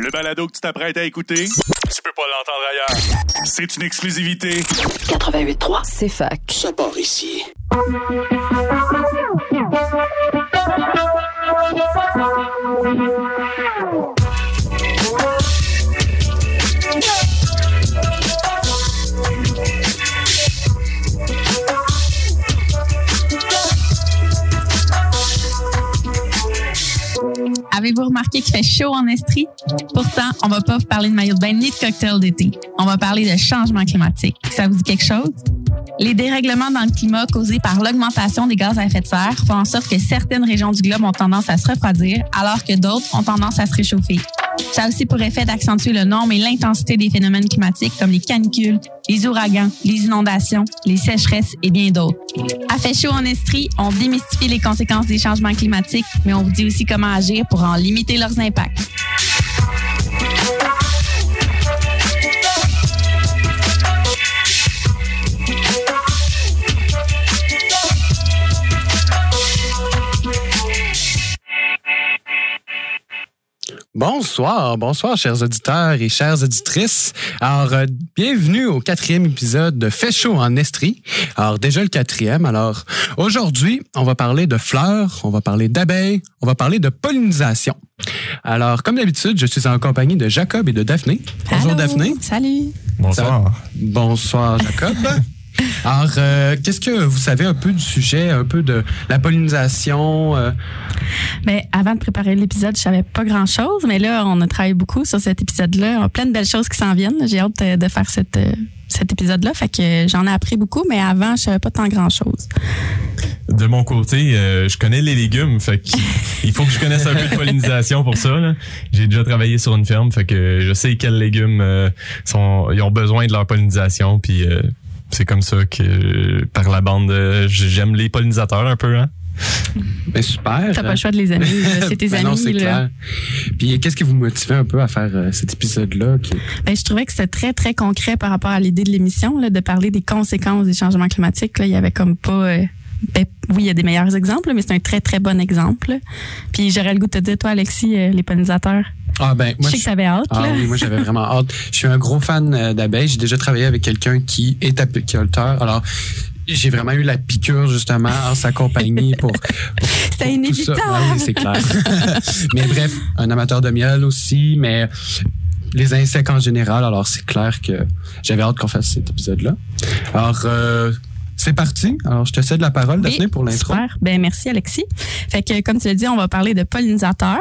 Le balado que tu t'apprêtes à écouter, tu peux pas l'entendre ailleurs. C'est une exclusivité. 88.3. C'est fac. Ça part ici. Avez-vous remarqué qu'il fait chaud en Estrie? Pourtant, on va pas vous parler de maillot de bain ni de cocktail d'été. On va parler de changement climatique. Ça vous dit quelque chose? Les dérèglements dans le climat causés par l'augmentation des gaz à effet de serre font en sorte que certaines régions du globe ont tendance à se refroidir, alors que d'autres ont tendance à se réchauffer. Ça a aussi pour effet d'accentuer le nombre et l'intensité des phénomènes climatiques comme les canicules, les ouragans, les inondations, les sécheresses et bien d'autres. À Fait chaud en Estrie, on démystifie les conséquences des changements climatiques, mais on vous dit aussi comment agir pour en limiter leurs impacts. Bonsoir, bonsoir, chers auditeurs et chères auditrices. Alors, euh, bienvenue au quatrième épisode de Fait chaud en Estrie. Alors, déjà le quatrième. Alors, aujourd'hui, on va parler de fleurs, on va parler d'abeilles, on va parler de pollinisation. Alors, comme d'habitude, je suis en compagnie de Jacob et de Daphné. Bonjour, Allô? Daphné. Salut! Bonsoir. Bonsoir, Jacob. Alors, euh, qu'est-ce que vous savez un peu du sujet, un peu de la pollinisation? euh, Mais avant de préparer l'épisode, je savais pas grand-chose, mais là, on a travaillé beaucoup sur cet épisode-là. On a plein de belles choses qui s'en viennent. J'ai hâte euh, de faire cette, cet épisode-là. Fait que j'en ai appris beaucoup, mais avant, je savais pas tant grand-chose. De mon côté, euh, je connais les légumes, fait que il faut que je connaisse un peu de pollinisation pour ça. là. J'ai déjà travaillé sur une ferme, fait que je sais quels légumes euh, sont, ils ont besoin de leur pollinisation, puis euh, c'est comme ça que par la bande, j'aime les pollinisateurs un peu. Hein? ben, super. T'as pas le choix de les aimer. C'est tes Ben amis. non, c'est clair. Puis qu'est-ce qui vous motivait un peu à faire euh, cet épisode-là? Qui... Ben, je trouvais que c'était très, très concret par rapport à l'idée de l'émission, là, de parler des conséquences des changements climatiques. Là. Il y avait comme pas. euh, ben, oui, il y a des meilleurs exemples, mais c'est un très, très bon exemple. Puis j'aurais le goût de te dire, toi, Alexis, euh, les pollinisateurs, Ah ben, je moi, sais que t'avais hâte. Ah là. oui, moi j'avais vraiment hâte. Je suis un gros fan euh, d'abeilles. J'ai déjà travaillé avec quelqu'un qui est apiculteur. Alors, j'ai vraiment eu la piqûre justement en sa compagnie pour. pour- C'était pour tout ça. inévitable. Ah oui, c'est clair. mais bref, un amateur de miel aussi, mais les insectes en général. Alors, c'est clair que j'avais hâte qu'on fasse cet épisode-là. Alors, euh, c'est parti. Alors, je te cède la parole, Oui, Daphné, pour l'intro. Super. Ben merci Alexis. Fait que comme tu l'as dit, on va parler de pollinisateurs.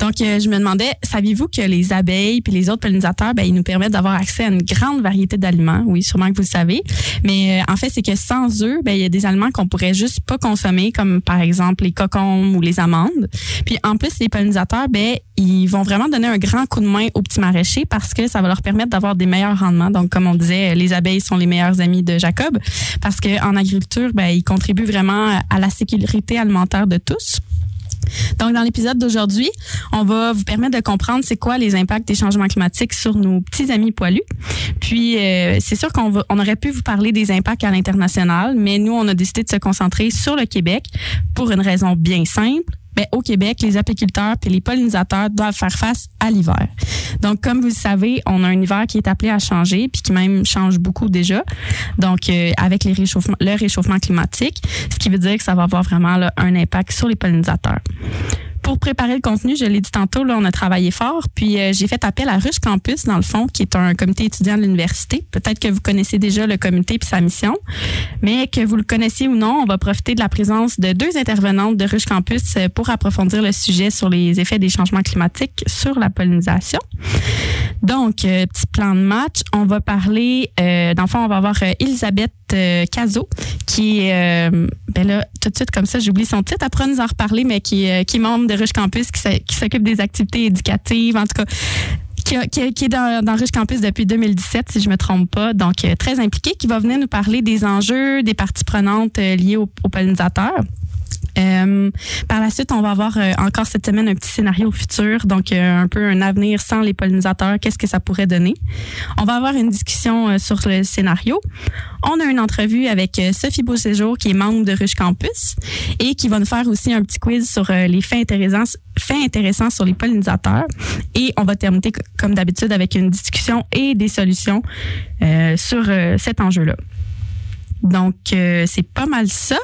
Donc euh, je me demandais, saviez-vous que les abeilles puis les autres pollinisateurs, ben ils nous permettent d'avoir accès à une grande variété d'aliments? Oui, sûrement que vous le savez. Mais euh, en fait, c'est que sans eux, ben il y a des aliments qu'on pourrait juste pas consommer comme par exemple les cocombes ou les amandes. Puis en plus les pollinisateurs, ben ils vont vraiment donner un grand coup de main aux petits maraîchers parce que ça va leur permettre d'avoir des meilleurs rendements. Donc comme on disait, les abeilles sont les meilleurs amis de Jacob parce qu'en agriculture, ben, ils contribuent vraiment à la sécurité alimentaire de tous. Donc, dans l'épisode d'aujourd'hui, on va vous permettre de comprendre c'est quoi les impacts des changements climatiques sur nos petits amis poilus. Puis, euh, c'est sûr qu'on on aurait pu vous parler des impacts à l'international, mais nous, on a décidé de se concentrer sur le Québec pour une raison bien simple. Ben, au Québec, les apiculteurs et les pollinisateurs doivent faire face à l'hiver. Donc, comme vous le savez, on a un hiver qui est appelé à changer, puis qui même change beaucoup déjà. Donc, euh, avec le réchauffement climatique, ce qui veut dire que ça va avoir vraiment un impact sur les pollinisateurs. Pour préparer le contenu, je l'ai dit tantôt, là, on a travaillé fort. Puis euh, j'ai fait appel à Rush Campus, dans le fond, qui est un comité étudiant de l'université. Peut-être que vous connaissez déjà le comité et sa mission, mais que vous le connaissiez ou non, on va profiter de la présence de deux intervenantes de Rush Campus euh, pour approfondir le sujet sur les effets des changements climatiques sur la pollinisation. Donc, euh, petit plan de match, on va parler, euh, dans le fond, on va avoir euh, Elisabeth euh, Cazot, qui est, euh, ben là, tout de suite comme ça, j'oublie son titre, après nous en reparler, mais qui, euh, qui est membre de Rush Campus, qui s'occupe des activités éducatives, en tout cas, qui, est dans, dans Campus depuis 2017, si je me trompe pas, donc très impliqué, qui va venir nous parler des enjeux, des parties prenantes liées aux pollinisateurs. Euh, par la suite, on va avoir euh, encore cette semaine un petit scénario futur, donc euh, un peu un avenir sans les pollinisateurs, qu'est-ce que ça pourrait donner? On va avoir une discussion sur le scénario. On a une entrevue avec Sophie Beauséjour, qui est membre de Ruche Campus, et qui va nous faire aussi un petit quiz sur les faits intéressants, faits intéressants sur les pollinisateurs. Et on va terminer, comme d'habitude, avec une discussion et des solutions sur cet enjeu-là. Donc, c'est pas mal ça.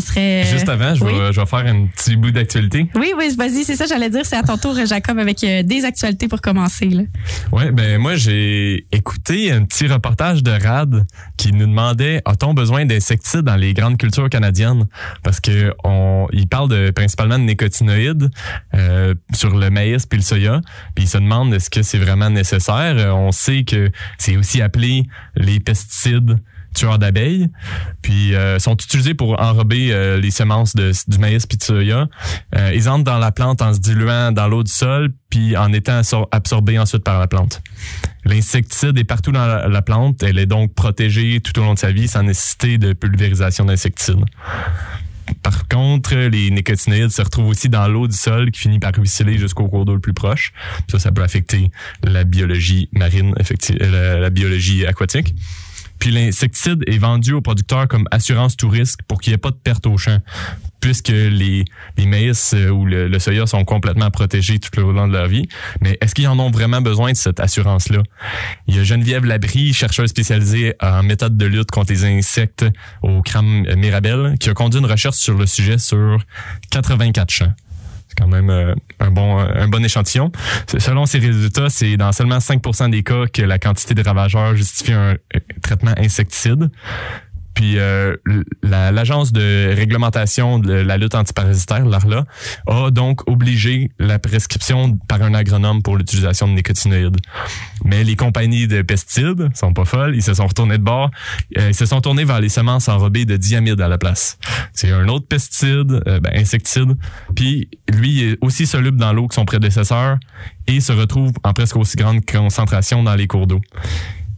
Ça serait. Juste avant, je vais, oui. je vais faire un petit bout d'actualité. Oui, oui, vas-y, c'est ça, j'allais dire. C'est à ton tour, Jacob, avec euh, des actualités pour commencer. Ouais, ben moi j'ai écouté un petit reportage de Rad qui nous demandait a-t-on besoin d'insecticides dans les grandes cultures canadiennes? Parce que on il parle de principalement de nécotinoïdes euh, sur le maïs puis le soya, puis il se demande est-ce que c'est vraiment nécessaire? Euh, On sait que c'est aussi appelé les pesticides tueurs d'abeilles, puis euh, sont utilisés pour enrober euh, les semences de, du maïs puis. Euh, ils entrent dans la plante en se diluant dans l'eau du sol, puis en étant absor- absorbés ensuite par la plante. L'insecticide est partout dans la, la plante, elle est donc protégée tout au long de sa vie sans nécessiter de pulvérisation d'insecticides. Par contre, les nécotinoïdes se retrouvent aussi dans l'eau du sol qui finit par ruisseler jusqu'au cours d'eau le plus proche. Ça, ça peut affecter la biologie marine, euh, la, la biologie aquatique. Puis l'insecticide est vendu aux producteurs comme assurance tout risque pour qu'il n'y ait pas de perte au champ, puisque les, maïs euh, ou le, le soya sont complètement protégés tout au long de leur vie. Mais est-ce qu'ils en ont vraiment besoin de cette assurance-là? Il y a Geneviève Labrie, chercheuse spécialisée en méthode de lutte contre les insectes au CRAM Mirabel, qui a conduit une recherche sur le sujet sur 84 champs. Quand même euh, un bon un bon échantillon. Selon ces résultats, c'est dans seulement 5 des cas que la quantité de ravageurs justifie un euh, traitement insecticide. Puis euh, l'agence de réglementation de la lutte antiparasitaire, l'ARLA, a donc obligé la prescription par un agronome pour l'utilisation de nécotinoïdes. Mais les compagnies de pesticides sont pas folles, ils se sont retournés de bord, euh, ils se sont tournés vers les semences enrobées de diamide à la place. C'est un autre pesticide, euh, ben, insecticide, puis lui est aussi soluble dans l'eau que son prédécesseur et se retrouve en presque aussi grande concentration dans les cours d'eau.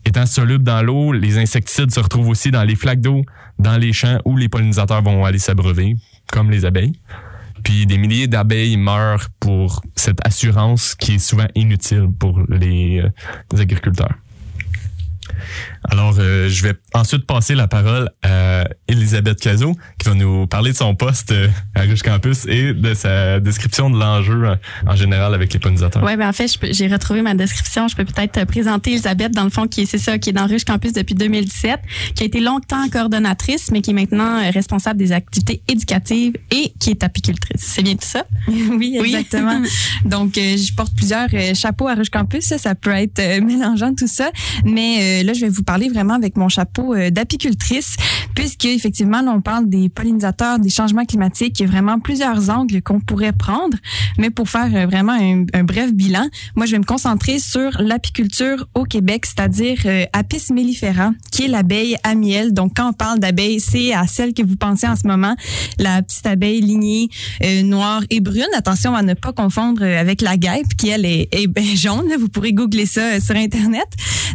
Étant soluble dans l'eau, les insecticides se retrouvent aussi dans les flaques d'eau, dans les champs où les pollinisateurs vont aller s'abreuver, comme les abeilles. Puis des milliers d'abeilles meurent pour cette assurance qui est souvent inutile pour les, euh, les agriculteurs. Alors, euh, je vais ensuite passer la parole à Elisabeth Cazot, qui va nous parler de son poste euh, à Ruche Campus et de sa description de l'enjeu euh, en général avec les pollinisateurs. Oui, ben en fait, j'ai retrouvé ma description. Je peux peut-être te présenter Elisabeth, dans le fond, qui est, c'est ça, qui est dans Ruche Campus depuis 2017, qui a été longtemps coordonnatrice, mais qui est maintenant responsable des activités éducatives et qui est apicultrice. C'est bien tout ça? Oui, Oui. exactement. Donc, euh, je porte plusieurs euh, chapeaux à Rouge Campus. Ça, ça peut être euh, mélangeant tout ça. Mais euh, là, je vais vous parler vraiment avec mon chapeau euh, d'apicultrice, puisque effectivement, là, on parle des pollinisateurs, des changements climatiques. Il y a vraiment plusieurs angles qu'on pourrait prendre. Mais pour faire euh, vraiment un, bref bilan, moi, je vais me concentrer sur l'apiculture au Québec, c'est-à-dire euh, Apis mellifera, qui est l'abeille à miel. Donc, quand on parle d'abeille, c'est à celle que vous pensez en ce moment, la petite abeille lignée noire et brune. Attention à ne pas confondre avec la guêpe, qui elle est, est jaune. Vous pourrez googler ça sur Internet.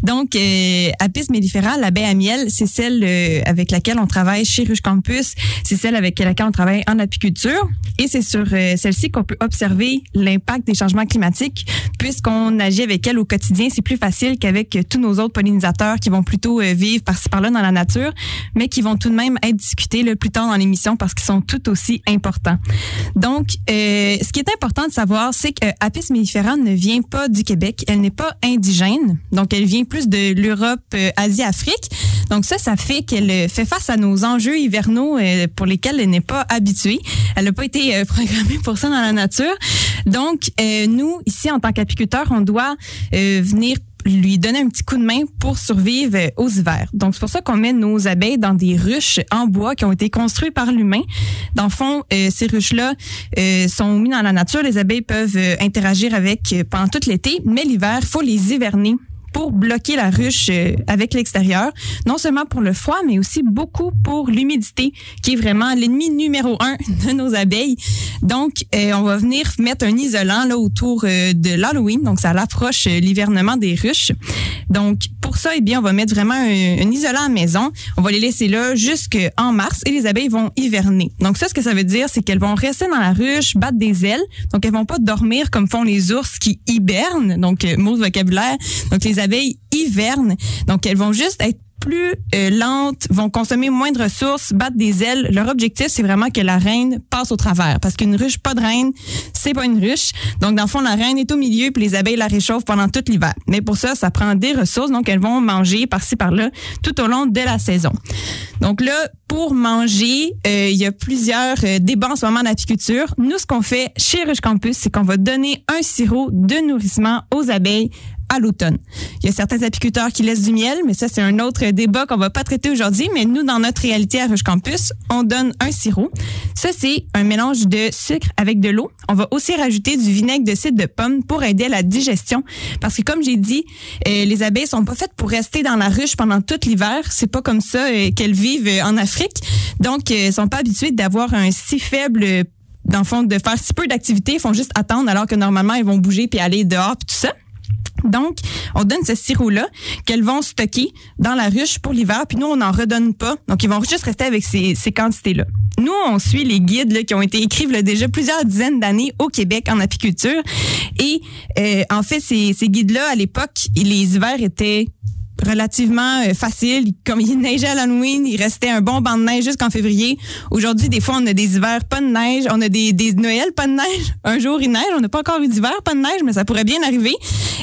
Donc, euh, Apis mellifera, l'abeille à miel, c'est celle euh, avec laquelle on travaille chez Ruche Campus. C'est celle avec laquelle on travaille en apiculture. Et c'est sur euh, celle-ci qu'on peut observer l'impact des changements climatiques, puisqu'on agit avec elle au quotidien. C'est plus facile qu'avec tous nos autres pollinisateurs qui vont plutôt euh, vivre par-ci par-là dans la nature, mais qui vont tout de même être discutés là, plus tard dans l'émission parce qu'ils sont tout aussi importants. Donc, ce qui est important de savoir, c'est que Apis mellifera ne vient pas du Québec. Elle n'est pas indigène. Donc, elle vient plus de l'Europe, euh, Asie, Afrique. Donc, ça, ça fait qu'elle euh, fait face à nos enjeux hivernaux euh, pour lesquels elle n'est pas habituée. Elle n'a pas été euh, programmée pour ça dans la nature. Donc, nous, ici, en tant qu'apiculteurs, on doit venir lui donner un petit coup de main pour survivre aux hivers. Donc, c'est pour ça qu'on met nos abeilles dans des ruches en bois qui ont été construites par l'humain. Dans le fond, ces ruches-là euh, sont mises dans la nature. Les abeilles peuvent interagir avec pendant tout l'été, mais l'hiver, faut les hiverner pour bloquer la ruche euh, avec l'extérieur, non seulement pour le froid, mais aussi beaucoup pour l'humidité, qui est vraiment l'ennemi numéro un de nos abeilles. Donc, euh, on va venir mettre un isolant là autour euh, de l'Halloween, donc ça l'approche l'hivernement des ruches. Donc, pour ça, eh bien, on va mettre vraiment un, un isolant à maison. On va les laisser là jusqu'en mars et les abeilles vont hiverner. Donc, ça, ce que ça veut dire, c'est qu'elles vont rester dans la ruche, battre des ailes. Donc, elles vont pas dormir comme font les ours qui hibernent. Donc, mot vocabulaire. Donc, les abeilles hivernent. Donc, elles vont juste être plus euh, lentes, vont consommer moins de ressources, battre des ailes. Leur objectif, c'est vraiment que la reine passe au travers. Parce qu'une ruche, pas de reine, c'est pas une ruche. Donc, dans le fond, la reine est au milieu, puis les abeilles la réchauffent pendant tout l'hiver. Mais pour ça, ça prend des ressources. Donc, elles vont manger par-ci, par-là, tout au long de la saison. Donc là, pour manger, euh, il y a plusieurs euh, débats en ce moment d'apiculture. Nous, ce qu'on fait chez Ruche Campus, c'est qu'on va donner un sirop de nourrissement aux abeilles à l'automne. Il y a certains apiculteurs qui laissent du miel, mais ça, c'est un autre débat qu'on va pas traiter aujourd'hui. Mais nous, dans notre réalité à Ruche Campus, on donne un sirop. Ça, c'est un mélange de sucre avec de l'eau. On va aussi rajouter du vinaigre de cidre de pomme pour aider à la digestion. Parce que, comme j'ai dit, euh, les abeilles sont pas faites pour rester dans la ruche pendant tout l'hiver. C'est pas comme ça euh, qu'elles vivent euh, en Afrique. Donc, elles sont pas habituées d'avoir un si faible dans le fond, de faire si peu d'activité, ils font juste attendre alors que normalement, ils vont bouger puis aller dehors puis tout ça. Donc, on donne ce sirop-là qu'elles vont stocker dans la ruche pour l'hiver, puis nous, on n'en redonne pas. Donc, ils vont juste rester avec ces, quantités-là. Nous, on suit les guides qui ont été écrits déjà plusieurs dizaines d'années au Québec en apiculture. Et euh, en fait, ces guides-là, à l'époque, les hivers étaient relativement euh, facile. Comme il neigeait à l'Halloween, il restait un bon banc de neige jusqu'en février. Aujourd'hui, des fois, on a des hivers pas de neige. On a des, des Noëls pas de neige. Un jour, il neige. On n'a pas encore eu d'hiver pas de neige, mais ça pourrait bien arriver.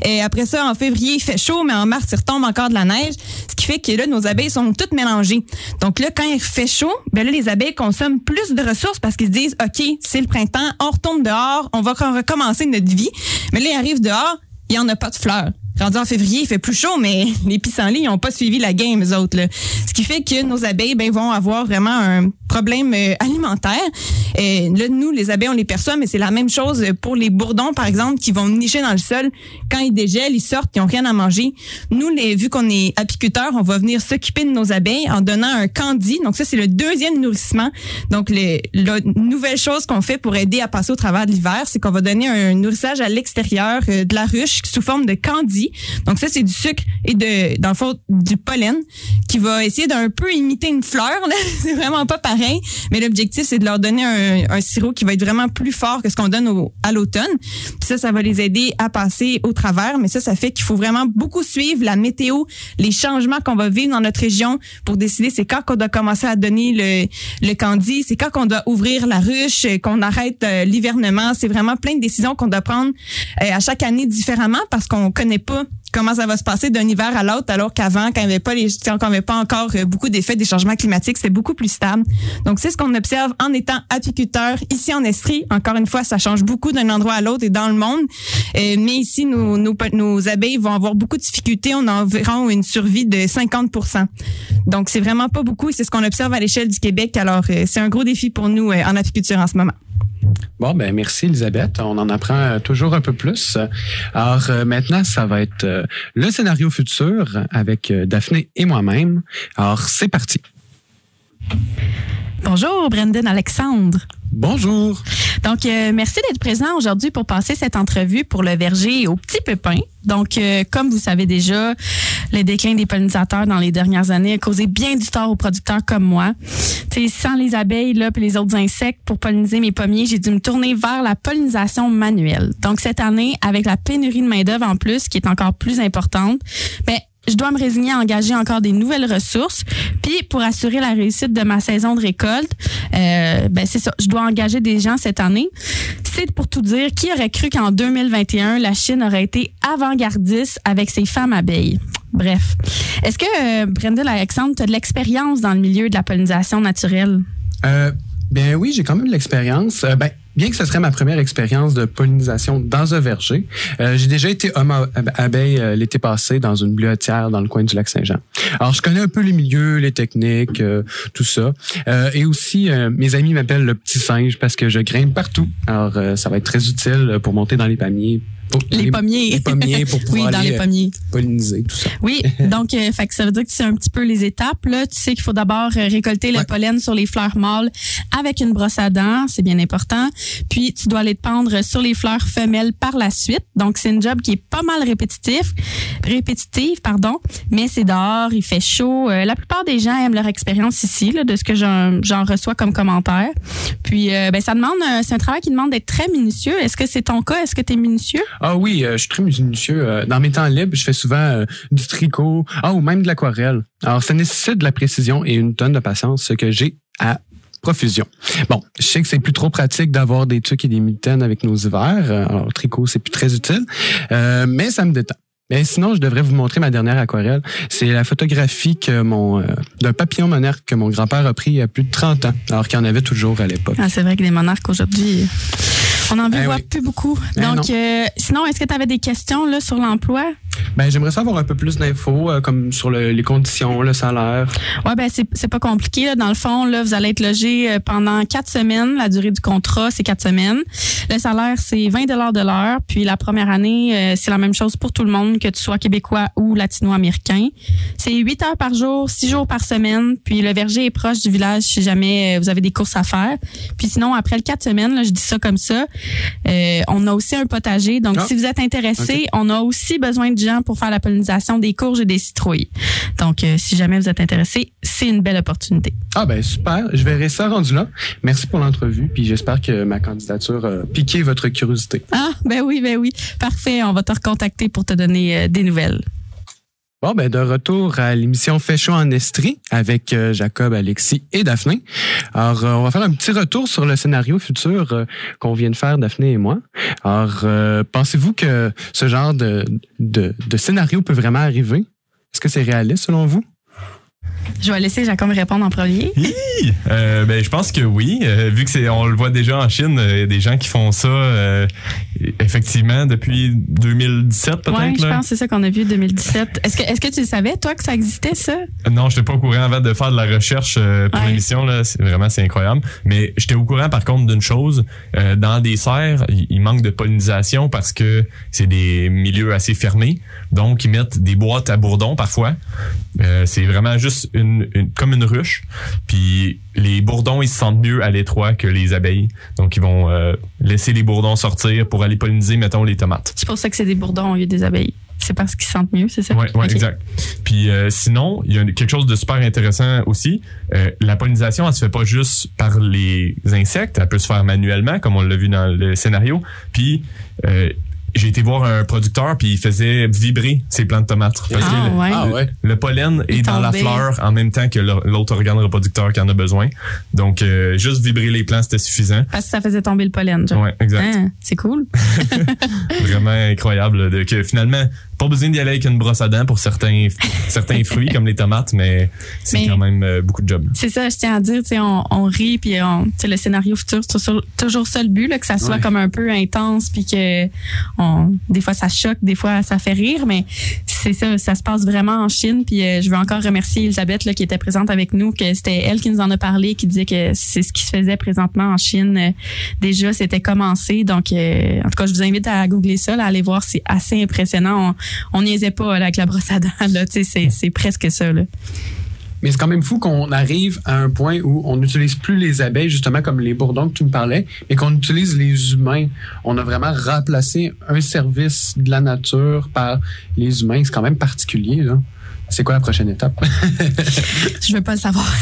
Et après ça, en février, il fait chaud, mais en mars, il retombe encore de la neige. Ce qui fait que là, nos abeilles sont toutes mélangées. Donc là, quand il fait chaud, ben là, les abeilles consomment plus de ressources parce qu'ils se disent, OK, c'est le printemps, on retourne dehors, on va recommencer notre vie. Mais là, ils arrivent dehors, il n'y en a pas de fleurs. Rendu en février, il fait plus chaud, mais les pissenlits n'ont pas suivi la game, eux autres. Là. Ce qui fait que nos abeilles ben, vont avoir vraiment un problème euh, alimentaire. Et là, nous, les abeilles, on les perçoit, mais c'est la même chose pour les bourdons, par exemple, qui vont nicher dans le sol. Quand ils dégèlent, ils sortent, ils n'ont rien à manger. Nous, les, vu qu'on est apiculteurs, on va venir s'occuper de nos abeilles en donnant un candy. Donc ça, c'est le deuxième nourrissement. Donc le, la nouvelle chose qu'on fait pour aider à passer au travers de l'hiver, c'est qu'on va donner un nourrissage à l'extérieur euh, de la ruche sous forme de candy. Donc ça, c'est du sucre et de, dans le fond, du pollen qui va essayer d'un peu imiter une fleur. c'est vraiment pas pareil, mais l'objectif, c'est de leur donner un, sirop qui va être vraiment plus fort que ce qu'on donne à l'automne. Ça, ça va les aider à passer au travers. Mais ça, ça fait qu'il faut vraiment beaucoup suivre la météo, les changements qu'on va vivre dans notre région pour décider c'est quand qu'on doit commencer à donner le, le candy, c'est quand qu'on doit ouvrir la ruche, qu'on arrête euh, l'hivernement. C'est vraiment plein de décisions qu'on doit prendre euh, à chaque année différemment parce qu'on connaît pas comment ça va se passer d'un hiver à l'autre, alors qu'avant, quand il n'y avait pas encore euh, beaucoup d'effets des changements climatiques, c'était beaucoup plus stable. Donc, c'est ce qu'on observe en étant apiculteur ici en Estrie. Encore une fois, ça change beaucoup d'un endroit à l'autre et dans le monde. Euh, mais ici, nos, abeilles vont avoir beaucoup de difficultés. On a environ une survie de 50 Donc, c'est vraiment pas beaucoup et c'est ce qu'on observe à l'échelle du Québec. Alors, euh, c'est un gros défi pour nous en apiculture en ce moment. Bon, ben merci Elisabeth. On en apprend euh, toujours un peu plus. Alors euh, maintenant, ça va être euh, le scénario futur avec Daphné et moi-même. Alors c'est parti. Bonjour, Brendan Alexandre. Bonjour. Donc, euh, merci d'être présent aujourd'hui pour passer cette entrevue pour le verger au petit pépin. Donc, euh, comme vous savez déjà, le déclin des pollinisateurs dans les dernières années a causé bien du tort aux producteurs comme moi. Tu sais, sans les abeilles là, puis les autres insectes pour polliniser mes pommiers, j'ai dû me tourner vers la pollinisation manuelle. Donc, cette année, avec la pénurie de main-d'œuvre en plus, qui est encore plus importante, ben, je dois me résigner à engager encore des nouvelles ressources. Puis pour assurer la réussite de ma saison de récolte, euh, ben c'est ça, je dois engager des gens cette année. C'est pour tout dire, qui aurait cru qu'en 2021, la Chine aurait été avant-gardiste avec ses femmes abeilles? Bref. Est-ce que, euh, Brenda Alexandre, tu as de l'expérience dans le milieu de la pollinisation naturelle? Euh, ben oui, j'ai quand même de l'expérience. Euh, ben, bien que ce serait ma première expérience de pollinisation dans un verger, euh, j'ai déjà été homme abeille euh, l'été passé dans une bleuetière dans le coin du lac Saint-Jean. Alors, je connais un peu les milieux, les techniques, euh, tout ça. Et aussi, mes amis m'appellent le petit singe parce que je grimpe partout. Alors, ça va être très utile pour monter dans les palmiers Les, pommiers. Les pommiers pour oui, dans les euh, pommiers. polliniser tout ça. Oui, donc euh, fait que ça veut dire que c'est un petit peu les étapes. Là. Tu sais qu'il faut d'abord euh, récolter le Ouais. pollen sur les fleurs mâles avec une brosse à dents, c'est bien important. Puis tu dois aller te pendre sur les fleurs femelles par la suite. Donc c'est une job qui est pas mal répétitif, répétitive, pardon, mais c'est dehors, il fait chaud. Euh, la plupart des gens aiment leur expérience ici, là, de ce que j'en j'en reçois comme commentaire. Puis euh, ben ça demande, euh, c'est un travail qui demande d'être très minutieux. Est-ce que c'est ton cas? Est-ce que tu es minutieux? Ah oui, euh, je suis très minutieux. Euh, Dans mes temps libres, je fais souvent euh, du tricot, ah ou même de l'aquarelle. Alors, ça nécessite de la précision et une tonne de patience, ce que j'ai à profusion. Bon, je sais que c'est plus trop pratique d'avoir des trucs et des mitaines avec nos hivers. Alors, tricot, c'est plus très utile, mais ça me détend. Mais sinon, je devrais vous montrer ma dernière aquarelle. C'est la photographie que mon d'un papillon monarque que mon grand-père a pris il y a plus de 30 ans, alors qu'il en avait toujours à l'époque. Ah, c'est vrai que les monarques aujourd'hui, on en Eh voit oui. plus beaucoup. Eh Donc, euh, sinon, est-ce que tu avais des questions là, sur l'emploi? Ben, j'aimerais savoir un peu plus d'infos, euh, comme sur le- les conditions, le salaire. Ouais, ben c'est pas compliqué. Là. Dans le fond, là, vous allez être logé euh, pendant quatre semaines. La durée du contrat, c'est quatre semaines. Le salaire, c'est 20 dollars de l'heure. Puis la première année, euh, c'est la même chose pour tout le monde, que tu sois québécois ou latino-américain. C'est 8 heures par jour, 6 jours par semaine. Puis le verger est proche du village si jamais vous avez des courses à faire. Puis sinon, après le quatre semaines, là, je dis ça comme ça, euh, on a aussi un potager. Donc, Ah. si vous êtes intéressé, on a aussi besoin de gens pour faire la pollinisation des courges et des citrouilles. Donc, euh, si jamais vous êtes intéressé, c'est une belle opportunité. Ah ben super, je verrai ça rendu là. Merci pour l'entrevue, puis j'espère que ma candidature a piqué votre curiosité. Ah, ben oui, ben oui. Parfait. On va te recontacter pour te donner euh, des nouvelles. Bon, ben de retour à l'émission Fait chaud en Estrie avec euh, Jacob, Alexis et Daphné. Alors, euh, on va faire un petit retour sur le scénario futur euh, qu'on vient de faire, Daphné et moi. Alors, pensez-vous que ce genre de, de, de scénario peut vraiment arriver? Est-ce que c'est réaliste selon vous? Je vais laisser Jacob me répondre en premier. Euh, ben, je pense que oui. Euh, vu que c'est, on le voit déjà en Chine, euh, il y a des gens qui font ça euh, effectivement depuis 2017 peut-être. Oui, je là. pense que c'est ça qu'on a vu 2017. Est-ce que, est-ce que tu le savais, toi, que ça existait, ça? Non, j'étais pas au courant avant de faire de la recherche euh, pour Ouais. l'émission. Là, c'est vraiment c'est incroyable. Mais j'étais au courant par contre d'une chose. Euh, dans des serres, il manque de pollinisation parce que c'est des milieux assez fermés. Donc ils mettent des boîtes à bourdons parfois. Euh, c'est vraiment juste une, une- comme une ruche. Puis les bourdons ils se sentent mieux à l'étroit que les abeilles. Donc ils vont laisser les bourdons sortir pour aller polliniser mettons les tomates. C'est pour ça que c'est des bourdons au lieu des abeilles. C'est parce qu'ils sentent mieux, c'est ça? Ouais, ouais, exact. Puis euh, sinon, il y a quelque chose de super intéressant aussi. Euh, la pollinisation, elle se fait pas juste par les insectes, elle peut se faire manuellement, comme on l'a vu dans le scénario. Puis euh, j'ai été voir un producteur, puis il faisait vibrer ses plants de tomates. Parce Ah, que le, ouais. Ah ouais. le pollen Il est dans la fleur en même temps que l'autre organe reproducteur qui en a besoin. Donc, euh, juste vibrer les plants, c'était suffisant. Parce que ça faisait tomber le pollen, genre. Ouais, exact. Hein, c'est cool. Vraiment incroyable de, que finalement, pas besoin d'y aller avec une brosse à dents pour certains, certains fruits comme les tomates, mais c'est quand même euh, beaucoup de job. C'est ça, je tiens à dire, tu sais, on, on rit, puis on, tu sais, le scénario futur, c'est toujours, toujours ça le but, là, que ça soit Ouais. comme un peu intense, puis que on, des fois ça choque, des fois ça fait rire, mais c'est ça, ça se passe vraiment en Chine. Puis euh, je veux encore remercier Elisabeth là, qui était présente avec nous, que c'était elle qui nous en a parlé, qui disait que c'est ce qui se faisait présentement en Chine. Euh, déjà, c'était commencé. Donc, euh, en tout cas, je vous invite à googler ça, là, à aller voir, c'est assez impressionnant. On, on niaisait pas là, avec la brosse à dents, là, c'est, c'est presque ça. Là. Mais c'est quand même fou qu'on arrive à un point où on n'utilise plus les abeilles, justement comme les bourdons que tu me parlais, mais qu'on utilise les humains. On a vraiment remplacé un service de la nature par les humains. C'est quand même particulier, là. C'est quoi la prochaine étape? Je veux pas le savoir.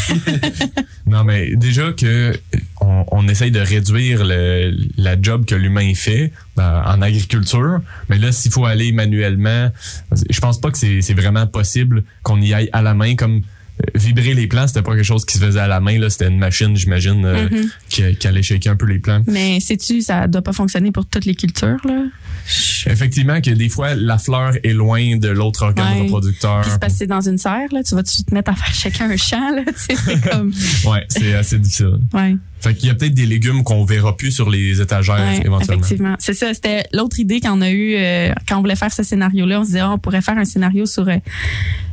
Non, mais déjà que on, on essaye de réduire le, la job que l'humain fait ben, en agriculture, mais là, s'il faut aller manuellement, je pense pas que c'est vraiment possible qu'on y aille à la main comme vibrer les plants, c'était pas quelque chose qui se faisait à la main, là, c'était une machine, j'imagine, euh, Mhm. qui, qui allait shaker un peu les plants. Mais sais-tu, ça doit pas fonctionner pour toutes les cultures, là? Effectivement, que des fois, la fleur est loin de l'autre organe Ouais. reproducteur. Puis c'est parce que c'est dans une serre, là. Tu vas tu te mettre à faire chacun un champ, là? C'est comme. Ouais, c'est assez difficile. Ouais. Fait qu'il y a peut-être des légumes qu'on verra plus sur les étagères Ouais, éventuellement. effectivement. C'est ça. C'était l'autre idée qu'on a eue euh, quand on voulait faire ce scénario-là. On se disait, Ah, on pourrait faire un scénario sur euh,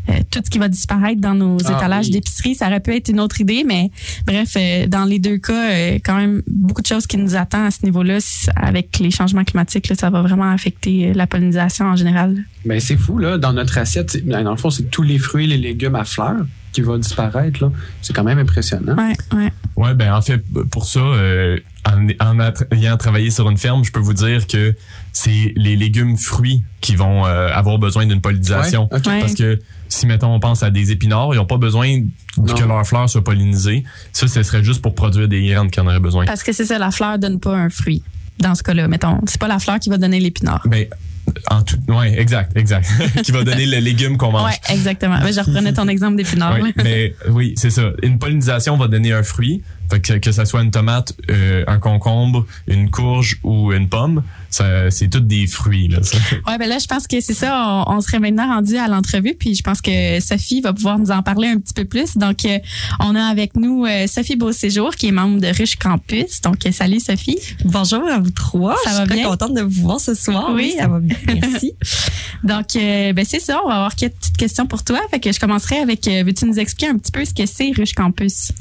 euh, tout ce qui va disparaître dans nos Ah, étalages oui. d'épicerie. Ça aurait pu être une autre idée, mais bref, euh, dans les deux cas, euh, quand même beaucoup de choses qui nous attendent à ce niveau-là. Avec les changements climatiques, là, ça va vraiment affecter la pollinisation en général. Ben, c'est fou, là. Dans notre assiette, dans le fond, c'est tous les fruits et les légumes à fleurs qui vont disparaître, là. C'est quand même impressionnant. Ouais, ouais. Ouais, ben en fait, pour ça, euh, en, ayant travaillé sur une ferme, je peux vous dire que c'est les légumes fruits qui vont euh, avoir besoin d'une pollinisation. Ouais, ok. Ouais. Parce que si, mettons, on pense à des épinards, ils n'ont pas besoin Non. que leurs fleurs soient pollinisées. Ça, ce serait juste pour produire des graines qui en auraient besoin. Parce que c'est ça, la fleur donne pas un fruit. Dans ce cas-là, mettons, c'est pas la fleur qui va donner l'épinard. Ben, en tout, ouais, exact, exact. qui va donner le légume qu'on mange. Ouais, exactement. Ben, je reprenais ton exemple d'épinard. Oui, mais oui, c'est ça. Une pollinisation va donner un fruit. Fait que, que ça soit une tomate, euh, un concombre, une courge ou une pomme, c'est toutes des fruits. Là, ça. Ouais, ben là, je pense que c'est ça. On, on serait maintenant rendu à l'entrevue, puis je pense que Sophie va pouvoir nous en parler un petit peu plus. Donc, euh, on a avec nous euh, Sophie Beauséjour, qui est membre de Ruche Campus. Donc, euh, salut Sophie. Bonjour à vous trois. Ça je va suis très bien? contente de vous voir ce soir. Oui. ça va bien. Merci. Donc, euh, ben c'est ça. On va avoir quelques petites questions pour toi. Fait que je commencerai avec. euh, Veux-tu nous expliquer un petit peu ce que c'est Ruche Campus?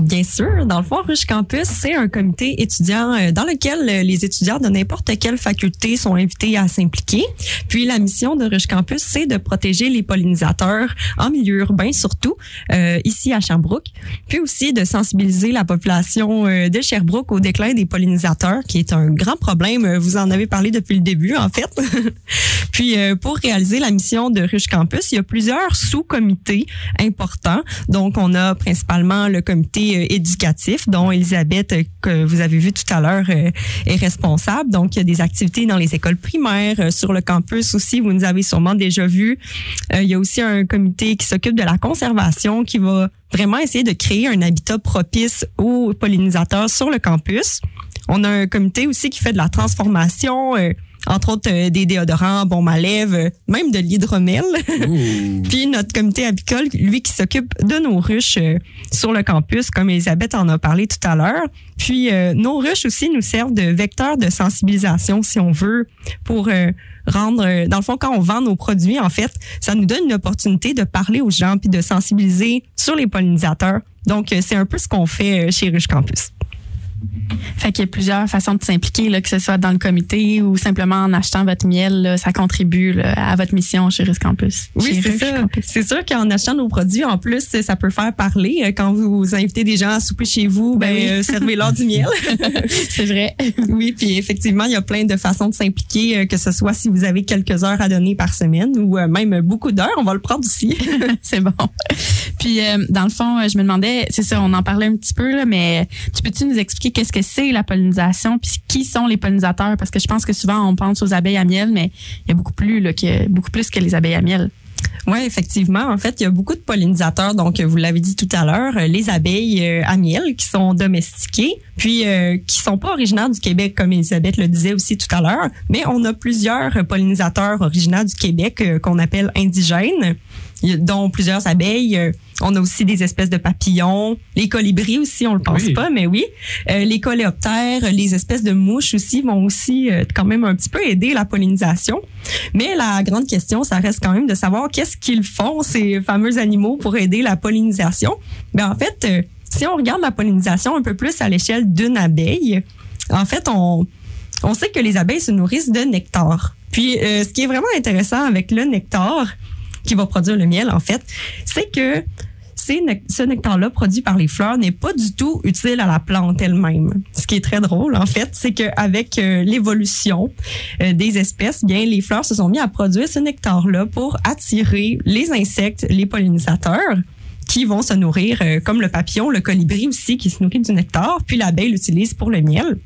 Bien sûr, dans le fond, Ruche Campus, c'est un comité étudiant euh, dans lequel euh, les étudiants de n'importe quelle faculté sont invités à s'impliquer. Puis la mission de Ruche Campus, c'est de protéger les pollinisateurs en milieu urbain surtout, euh, ici à Sherbrooke, puis aussi de sensibiliser la population euh, de Sherbrooke au déclin des pollinisateurs, qui est un grand problème. Vous en avez parlé depuis le début, en fait. puis pour réaliser la mission de Ruche Campus, il y a plusieurs sous-comités importants. Donc, on a principalement le comité euh, éducatif dont Elisabeth, euh, que vous avez vu tout à l'heure, euh, est responsable. Donc, il y a des activités dans les écoles primaires, sur le campus aussi, vous nous avez sûrement déjà vu. Il y a aussi un comité qui s'occupe de la conservation qui va vraiment essayer de créer un habitat propice aux pollinisateurs sur le campus. On a un comité aussi qui fait de la transformation, entre autres euh, des déodorants, bombes à lèvres, euh, même de l'hydromel. Puis notre comité apicole, lui qui s'occupe de nos ruches euh, sur le campus, comme Elisabeth en a parlé tout à l'heure. Puis euh, nos ruches aussi nous servent de vecteurs de sensibilisation, si on veut, pour euh, rendre, dans le fond, quand on vend nos produits, en fait, ça nous donne une opportunité de parler aux gens puis de sensibiliser sur les pollinisateurs. Donc, c'est un peu ce qu'on fait chez Ruche Campus. Fait qu'il y a plusieurs façons de s'impliquer, là, que ce soit dans le comité ou simplement en achetant votre miel. là, ça contribue là, à votre mission chez Ruche Campus. Oui, c'est ça. C'est sûr qu'en achetant nos produits, en plus, ça peut faire parler. Euh, Quand vous invitez des gens à souper chez vous, ben, Ben oui. euh, servez-leur du miel. c'est vrai. oui, puis effectivement, il y a plein de façons de s'impliquer, euh, que ce soit si vous avez quelques heures à donner par semaine ou euh, même beaucoup d'heures, on va le prendre aussi. c'est bon. Puis, euh, dans le fond, je me demandais, c'est ça, on en parlait un petit peu, là, mais tu peux-tu nous expliquer qu'est-ce que c'est la pollinisation, puis qui sont les pollinisateurs? Parce que je pense que souvent, on pense aux abeilles à miel, mais il y a beaucoup plus, là, que, beaucoup plus que les abeilles à miel. Oui, effectivement. En fait, il y a beaucoup de pollinisateurs. Donc, vous l'avez dit tout à l'heure, euh, les abeilles euh, à miel qui sont domestiquées, puis euh, qui sont pas originaires du Québec, comme Elisabeth le disait aussi tout à l'heure. Mais on a plusieurs pollinisateurs originaires du Québec euh, qu'on appelle indigènes, dont plusieurs abeilles. Euh, On a aussi des espèces de papillons, les colibris aussi, on le pense Oui. pas, mais oui. Euh, les coléoptères, les espèces de mouches aussi vont aussi euh, quand même un petit peu aider la pollinisation. Mais la grande question, ça reste quand même de savoir qu'est-ce qu'ils font, ces fameux animaux, pour aider la pollinisation. Ben, en fait, euh, si on regarde la pollinisation un peu plus à l'échelle d'une abeille, en fait, on, on sait que les abeilles se nourrissent de nectar. Puis, euh, ce qui est vraiment intéressant avec le nectar, qui va produire le miel, en fait, c'est que ce nectar-là produit par les fleurs n'est pas du tout utile à la plante elle-même. Ce qui est très drôle, en fait, c'est qu'avec euh, l'évolution euh, des espèces, bien, les fleurs se sont mis à produire ce nectar-là pour attirer les insectes, les pollinisateurs qui vont se nourrir, euh, comme le papillon, le colibri aussi, qui se nourrit du nectar, puis l'abeille l'utilise pour le miel.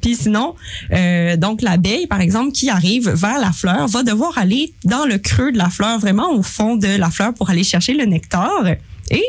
Puis sinon, euh, donc l'abeille, par exemple, qui arrive vers la fleur, va devoir aller dans le creux de la fleur, vraiment au fond de la fleur pour aller chercher le nectar. Et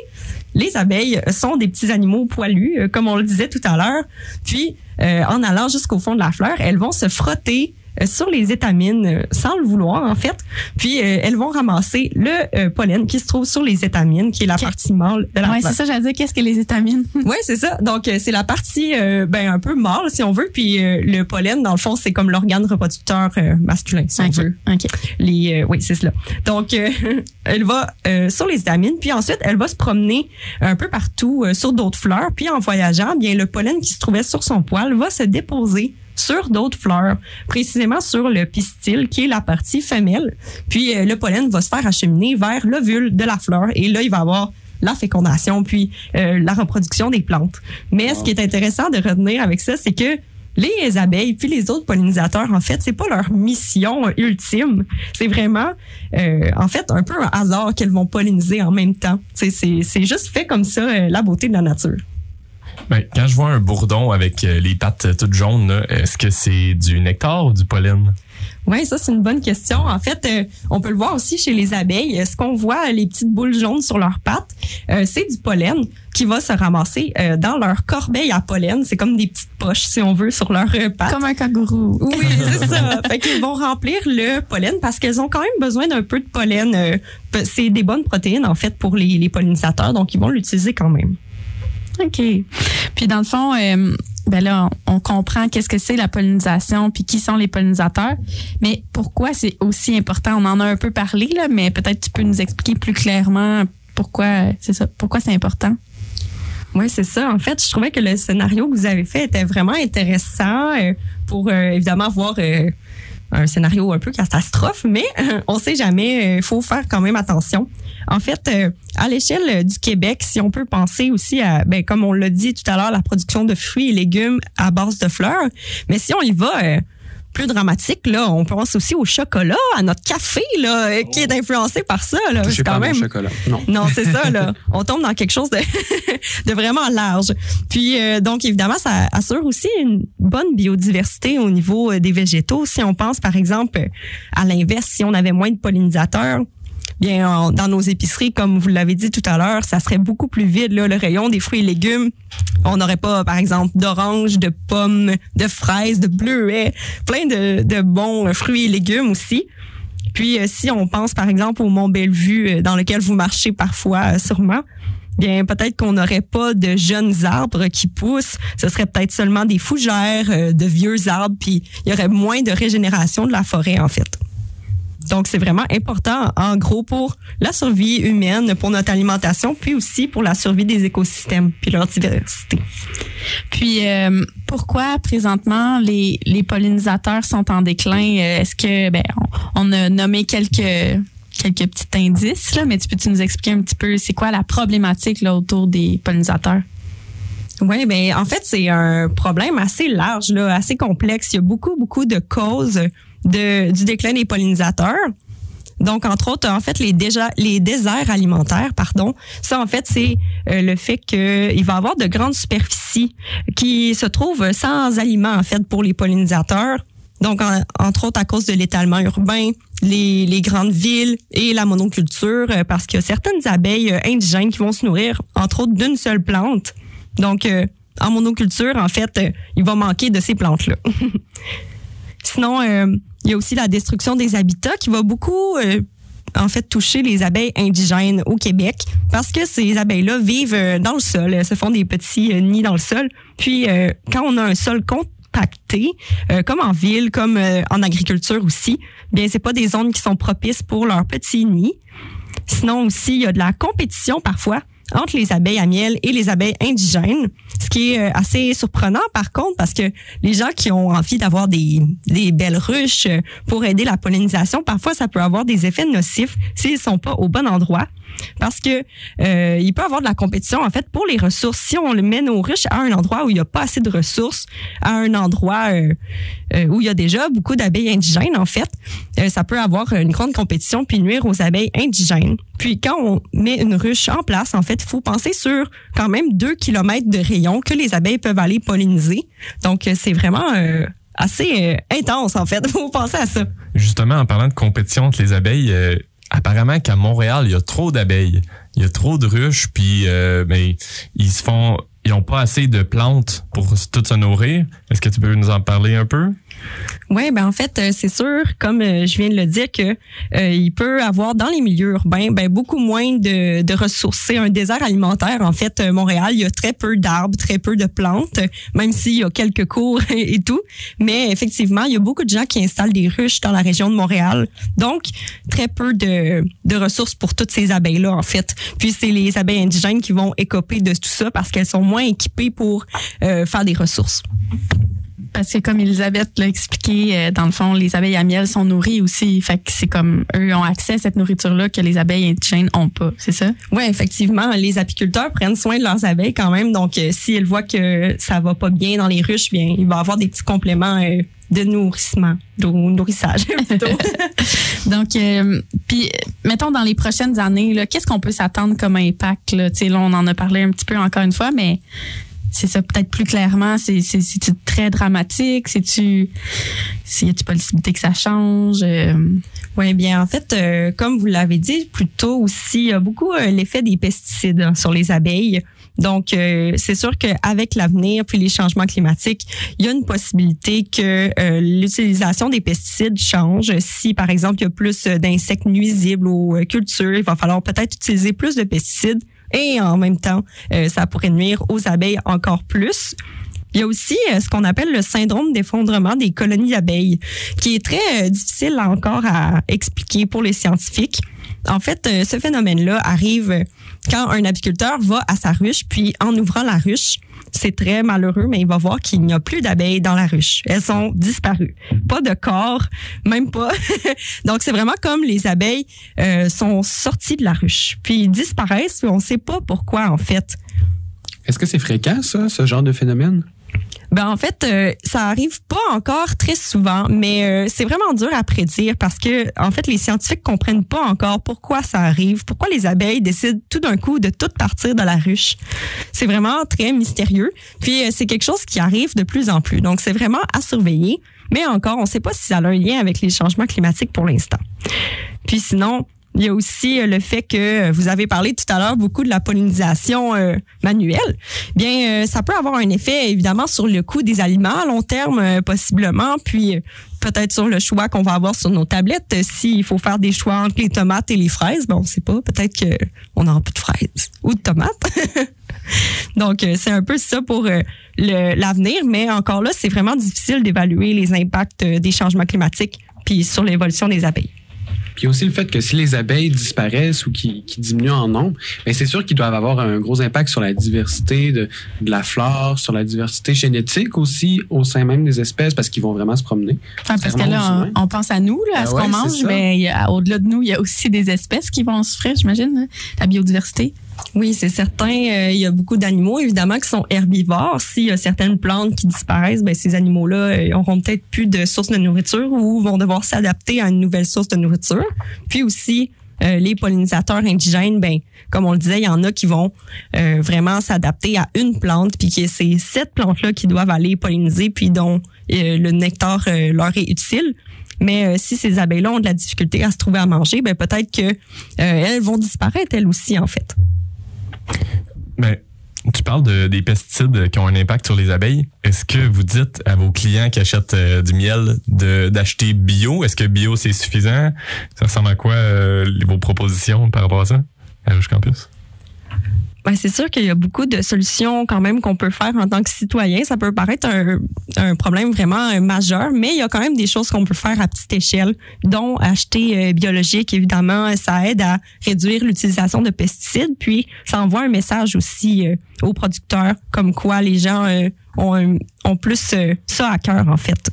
les abeilles sont des petits animaux poilus, euh, comme on le disait tout à l'heure. Puis, euh, en allant jusqu'au fond de la fleur, elles vont se frotter sur les étamines euh, sans le vouloir en fait. Puis euh, elles vont ramasser le euh, pollen qui se trouve sur les étamines, qui est la partie mâle de la fleur. c'est ça, j'allais dire, qu'est-ce que les étamines? Oui, c'est ça. Donc, euh, c'est la partie euh, ben, un peu mâle, si on veut. Puis euh, le pollen, dans le fond, c'est comme l'organe reproducteur euh, masculin, si on veut. OK. Les, euh, oui, c'est cela. Donc, euh, elle va euh, sur les étamines, puis ensuite, elle va se promener un peu partout euh, sur d'autres fleurs. Puis en voyageant, bien le pollen qui se trouvait sur son poil va se déposer sur d'autres fleurs, précisément sur le pistil qui est la partie femelle. Puis euh, le pollen va se faire acheminer vers l'ovule de la fleur et là il va avoir la fécondation puis euh, la reproduction des plantes. Mais ce qui est intéressant de retenir avec ça, c'est que les abeilles puis les autres pollinisateurs, en fait, c'est pas leur mission ultime. C'est vraiment, euh, en fait, un peu un hasard qu'elles vont polliniser en même temps. C'est, juste fait comme ça, euh, la beauté de la nature. Ben, quand je vois un bourdon avec euh, les pattes euh, toutes jaunes, est-ce que c'est du nectar ou du pollen? Oui, ça, c'est une bonne question. En fait, euh, on peut le voir aussi chez les abeilles. Ce qu'on voit, les petites boules jaunes sur leurs pattes, euh, c'est du pollen qui va se ramasser euh, dans leur corbeille à pollen. C'est comme des petites poches, si on veut, sur leurs euh, pattes. Comme un kangourou. Oui, c'est ça. fait qu'ils vont remplir le pollen parce qu'elles ont quand même besoin d'un peu de pollen. Euh, c'est des bonnes protéines, en fait, pour les, les pollinisateurs, donc ils vont l'utiliser quand même. OK. Puis dans le fond, euh, ben là, on, comprend qu'est-ce que c'est la pollinisation puis qui sont les pollinisateurs. Mais pourquoi c'est aussi important? On en a un peu parlé, là, mais peut-être tu peux nous expliquer plus clairement pourquoi euh, c'est ça, pourquoi c'est important? Oui, c'est ça. En fait, je trouvais que le scénario que vous avez fait était vraiment intéressant euh, pour euh, évidemment voir un scénario un peu catastrophe, mais euh, on sait jamais. Il faut faire quand même attention. En fait, euh, à l'échelle du Québec, si on peut penser aussi à, ben, comme on l'a dit tout à l'heure, la production de fruits et légumes à base de fleurs, mais si on y va euh, plus dramatique, là, on pense aussi au chocolat, à notre café, là, euh, qui est influencé par ça. Là. C'est pas quand mon même chocolat. Non. non, c'est ça, là. On tombe dans quelque chose de, de vraiment large. Puis, euh, donc, évidemment, ça assure aussi une bonne biodiversité au niveau euh, des végétaux. Si on pense, par exemple, euh, à l'inverse, si on avait moins de pollinisateurs, bien, en- dans nos épiceries, comme vous l'avez dit tout à l'heure, ça serait beaucoup plus vide, là, le rayon des fruits et légumes. On n'aurait pas, par exemple, d'oranges, de pommes, de fraises, de bleuets, plein de, bons euh, fruits et légumes aussi. Puis, euh, si on pense, par exemple, au Mont Bellevue, euh, dans lequel vous marchez parfois, sûrement, bien, peut-être qu'on n'aurait pas de jeunes arbres qui poussent. Ce serait peut-être seulement des fougères, de vieux arbres, puis il y aurait moins de régénération de la forêt, en fait. Donc, c'est vraiment important, en gros, pour la survie humaine, pour notre alimentation, puis aussi pour la survie des écosystèmes, puis leur diversité. Puis euh, pourquoi présentement les, les pollinisateurs sont en déclin? Euh, Est-ce que ben on, on a nommé quelques quelques petits indices là, mais tu peux-tu nous expliquer un petit peu c'est quoi la problématique là autour des pollinisateurs? Oui, ben en fait, c'est un problème assez large, là, assez complexe. Il y a beaucoup, beaucoup de causes de, du déclin des pollinisateurs. Donc, entre autres, en fait, les, déserts alimentaires, pardon, ça, en fait, c'est euh, le fait qu'il va y avoir de grandes superficies qui se trouvent sans aliments, en fait, pour les pollinisateurs. Donc, en- entre autres, à cause de l'étalement urbain, les, grandes villes et la monoculture, euh, parce qu'il y a certaines abeilles euh, indigènes qui vont se nourrir, entre autres, d'une seule plante. Donc, en monoculture, en fait, il va manquer de ces plantes-là. Sinon, euh, il y a aussi la destruction des habitats qui va beaucoup, euh, en fait, toucher les abeilles indigènes au Québec parce que ces abeilles-là vivent euh, dans le sol, se font des petits nids dans le sol. Puis, quand on a un sol compacté, comme en ville, comme en agriculture aussi, bien, c'est pas des zones qui sont propices pour leurs petits nids. Sinon aussi, il y a de la compétition parfois entre les abeilles à miel et les abeilles indigènes, ce qui est euh, assez surprenant par contre parce que les gens qui ont envie d'avoir des, des belles ruches euh, pour aider la pollinisation, parfois ça peut avoir des effets nocifs s'ils sont pas au bon endroit parce que euh, il peut avoir de la compétition en fait pour les ressources. Si on le met nos ruches à un endroit où il n'y a pas assez de ressources, à un endroit euh, euh, où il y a déjà beaucoup d'abeilles indigènes en fait, euh, ça peut avoir une grande compétition puis nuire aux abeilles indigènes. Puis quand on met une ruche en place, en fait, il faut penser sur quand même deux kilomètres de rayon que les abeilles peuvent aller polliniser. Donc c'est vraiment assez intense en fait. faut penser à ça. Justement, en parlant de compétition entre les abeilles, apparemment qu'à Montréal, il y a trop d'abeilles. Il y a trop de ruches, puis euh, ben, ils se font. Ils ont pas assez de plantes pour toutes se nourrir. Est-ce que tu peux nous en parler un peu? Oui, ben en fait, euh, c'est sûr, comme euh, je viens de le dire, que euh, il peut avoir dans les milieux urbains ben, beaucoup moins de, ressources. C'est un désert alimentaire. En fait, euh, Montréal, il y a très peu d'arbres, très peu de plantes, même s'il y a quelques cours et tout. Mais effectivement, il y a beaucoup de gens qui installent des ruches dans la région de Montréal. Donc, très peu de, ressources pour toutes ces abeilles-là, en fait. Puis, c'est les abeilles indigènes qui vont écoper de tout ça parce qu'elles sont moins équipées pour faire des ressources. Parce que comme Elisabeth l'a expliqué, euh, dans le fond, les abeilles à miel sont nourries aussi. Fait que c'est comme eux ont accès à cette nourriture-là que les abeilles indigènes ont pas, c'est ça? Oui, effectivement, les apiculteurs prennent soin de leurs abeilles quand même. Donc, euh, s'ils voient que ça va pas bien dans les ruches, bien, il va avoir des petits compléments euh, de nourrissement, de nourrissage plutôt. Donc, euh, puis, mettons, dans les prochaines années, qu'est-ce qu'on peut s'attendre comme impact? Là? Tu sais, là, on en a parlé un petit peu encore une fois, mais c'est ça peut-être plus clairement. C'est, c'est, c'est-tu très dramatique? C'est, y a-tu possibilité que ça change? Euh, Oui, bien, en fait, euh, comme vous l'avez dit plus tôt aussi, il y a beaucoup euh, l'effet des pesticides hein, sur les abeilles. Donc, euh, c'est sûr qu'avec l'avenir puis les changements climatiques, il y a une possibilité que euh, l'utilisation des pesticides change. Si, par exemple, il y a plus d'insectes nuisibles aux cultures, il va falloir peut-être utiliser plus de pesticides et en même temps, euh, ça pourrait nuire aux abeilles encore plus. Il y a aussi euh, ce qu'on appelle le syndrome d'effondrement des colonies d'abeilles, qui est très euh, difficile encore à expliquer pour les scientifiques. En fait, ce phénomène-là arrive quand un apiculteur va à sa ruche, puis en ouvrant la ruche, c'est très malheureux, mais il va voir qu'il n'y a plus d'abeilles dans la ruche. Elles ont disparu. Pas de corps, même pas. Donc, c'est vraiment comme les abeilles euh, sont sorties de la ruche, puis ils disparaissent, puis on ne sait pas pourquoi, en fait. Est-ce que c'est fréquent, ça, ce genre de phénomène? Ben en fait, euh, ça arrive pas encore très souvent, mais euh, c'est vraiment dur à prédire parce que en fait, les scientifiques comprennent pas encore pourquoi ça arrive, pourquoi les abeilles décident tout d'un coup de tout partir de la ruche. C'est vraiment très mystérieux. Puis euh, c'est quelque chose qui arrive de plus en plus. Donc c'est vraiment à surveiller, mais encore, on sait pas si ça a un lien avec les changements climatiques pour l'instant. Puis sinon, il y a aussi euh, le fait que euh, vous avez parlé tout à l'heure beaucoup de la pollinisation euh, manuelle. Bien, euh, ça peut avoir un effet évidemment sur le coût des aliments à long terme possiblement, puis peut-être sur le choix qu'on va avoir sur nos tablettes. S'il faut faire des choix entre les tomates et les fraises, ben on sait pas. Peut-être que on n'aura plus de fraises ou de tomates. Donc c'est un peu ça pour l'avenir, mais encore là, c'est vraiment difficile d'évaluer les impacts des changements climatiques puis sur l'évolution des abeilles. Puis il y a aussi le fait que si les abeilles disparaissent ou qui, qui diminuent en nombre, ben c'est sûr qu'ils doivent avoir un gros impact sur la diversité de, de la flore, sur la diversité génétique aussi au sein même des espèces parce qu'ils vont vraiment se promener. Enfin, parce que là, on, on pense à nous, là, à Ah ce ouais, qu'on mange, mais au-delà de nous, il y a aussi des espèces qui vont souffrir, j'imagine, la biodiversité. Oui, c'est certain. Euh, il y a beaucoup d'animaux, évidemment, qui sont herbivores. S'il y a certaines plantes qui disparaissent, ben, ces animaux-là euh, auront peut-être plus de source de nourriture ou vont devoir s'adapter à une nouvelle source de nourriture. Puis aussi, euh, les pollinisateurs indigènes, ben, comme on le disait, il y en a qui vont euh, vraiment s'adapter à une plante, puis que c'est cette plante-là qui doivent aller polliniser, puis dont euh, le nectar euh, leur est utile. Mais euh, si ces abeilles-là ont de la difficulté à se trouver à manger, ben peut-être que euh, vont disparaître elles aussi en fait. Mais tu parles de, des pesticides qui ont un impact sur les abeilles. Est-ce que vous dites à vos clients qui achètent euh, du miel d'acheter bio? Est-ce que bio, c'est suffisant? Ça ressemble à quoi euh, vos propositions par rapport à ça? À Rouge Campus? Ben, c'est sûr qu'il y a beaucoup de solutions quand même qu'on peut faire en tant que citoyen. Ça peut paraître un, un problème vraiment euh, majeur, mais il y a quand même des choses qu'on peut faire à petite échelle, dont acheter euh, biologique. Évidemment, ça aide à réduire l'utilisation de pesticides, puis ça envoie un message aussi euh, aux producteurs, comme quoi les gens ont, ont plus ça à cœur en fait.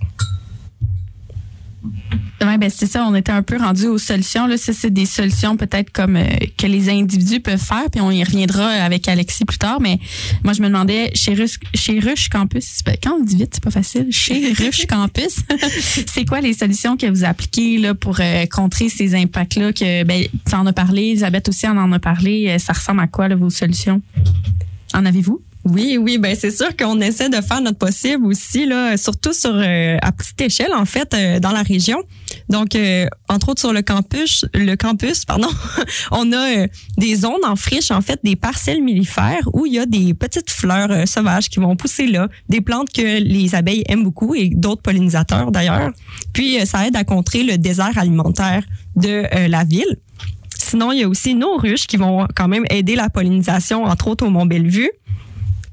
Ouais, ben c'est ça, on était un peu rendu aux solutions. Là, ça, c'est des solutions peut-être comme euh, que les individus peuvent faire, puis on y reviendra avec Alexis plus tard. Mais moi, je me demandais chez Rush, chez Rush Campus, quand on dit vite, c'est pas facile. Chez Rush Campus, c'est quoi les solutions que vous appliquez là pour euh, contrer ces impacts-là que ben tu en as parlé, Elisabeth aussi en en a parlé. Euh, Ça ressemble à quoi là, vos solutions? En avez-vous? Oui, oui, ben c'est sûr qu'on essaie de faire notre possible aussi là, surtout sur euh, à petite échelle en fait euh, dans la région. Donc euh, entre autres sur le campus, le campus, pardon, on a euh, des zones en friche en fait, des parcelles mellifères où il y a des petites fleurs euh, sauvages qui vont pousser là, des plantes que les abeilles aiment beaucoup et d'autres pollinisateurs d'ailleurs. Puis euh, ça aide à contrer le désert alimentaire de la ville. Sinon, il y a aussi nos ruches qui vont quand même aider la pollinisation, entre autres au Mont-Bellevue.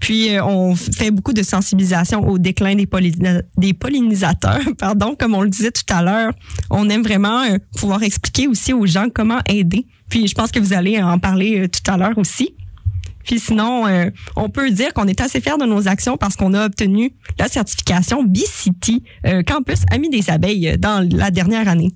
Puis euh, on fait beaucoup de sensibilisation au déclin des, pollinisateurs. Pardon, comme on le disait tout à l'heure, on aime vraiment euh, pouvoir expliquer aussi aux gens comment aider. Puis je pense que vous allez en parler euh, tout à l'heure aussi. Puis sinon, on peut dire qu'on est assez fiers de nos actions parce qu'on a obtenu la certification B-City Campus Amis des abeilles dans la dernière année.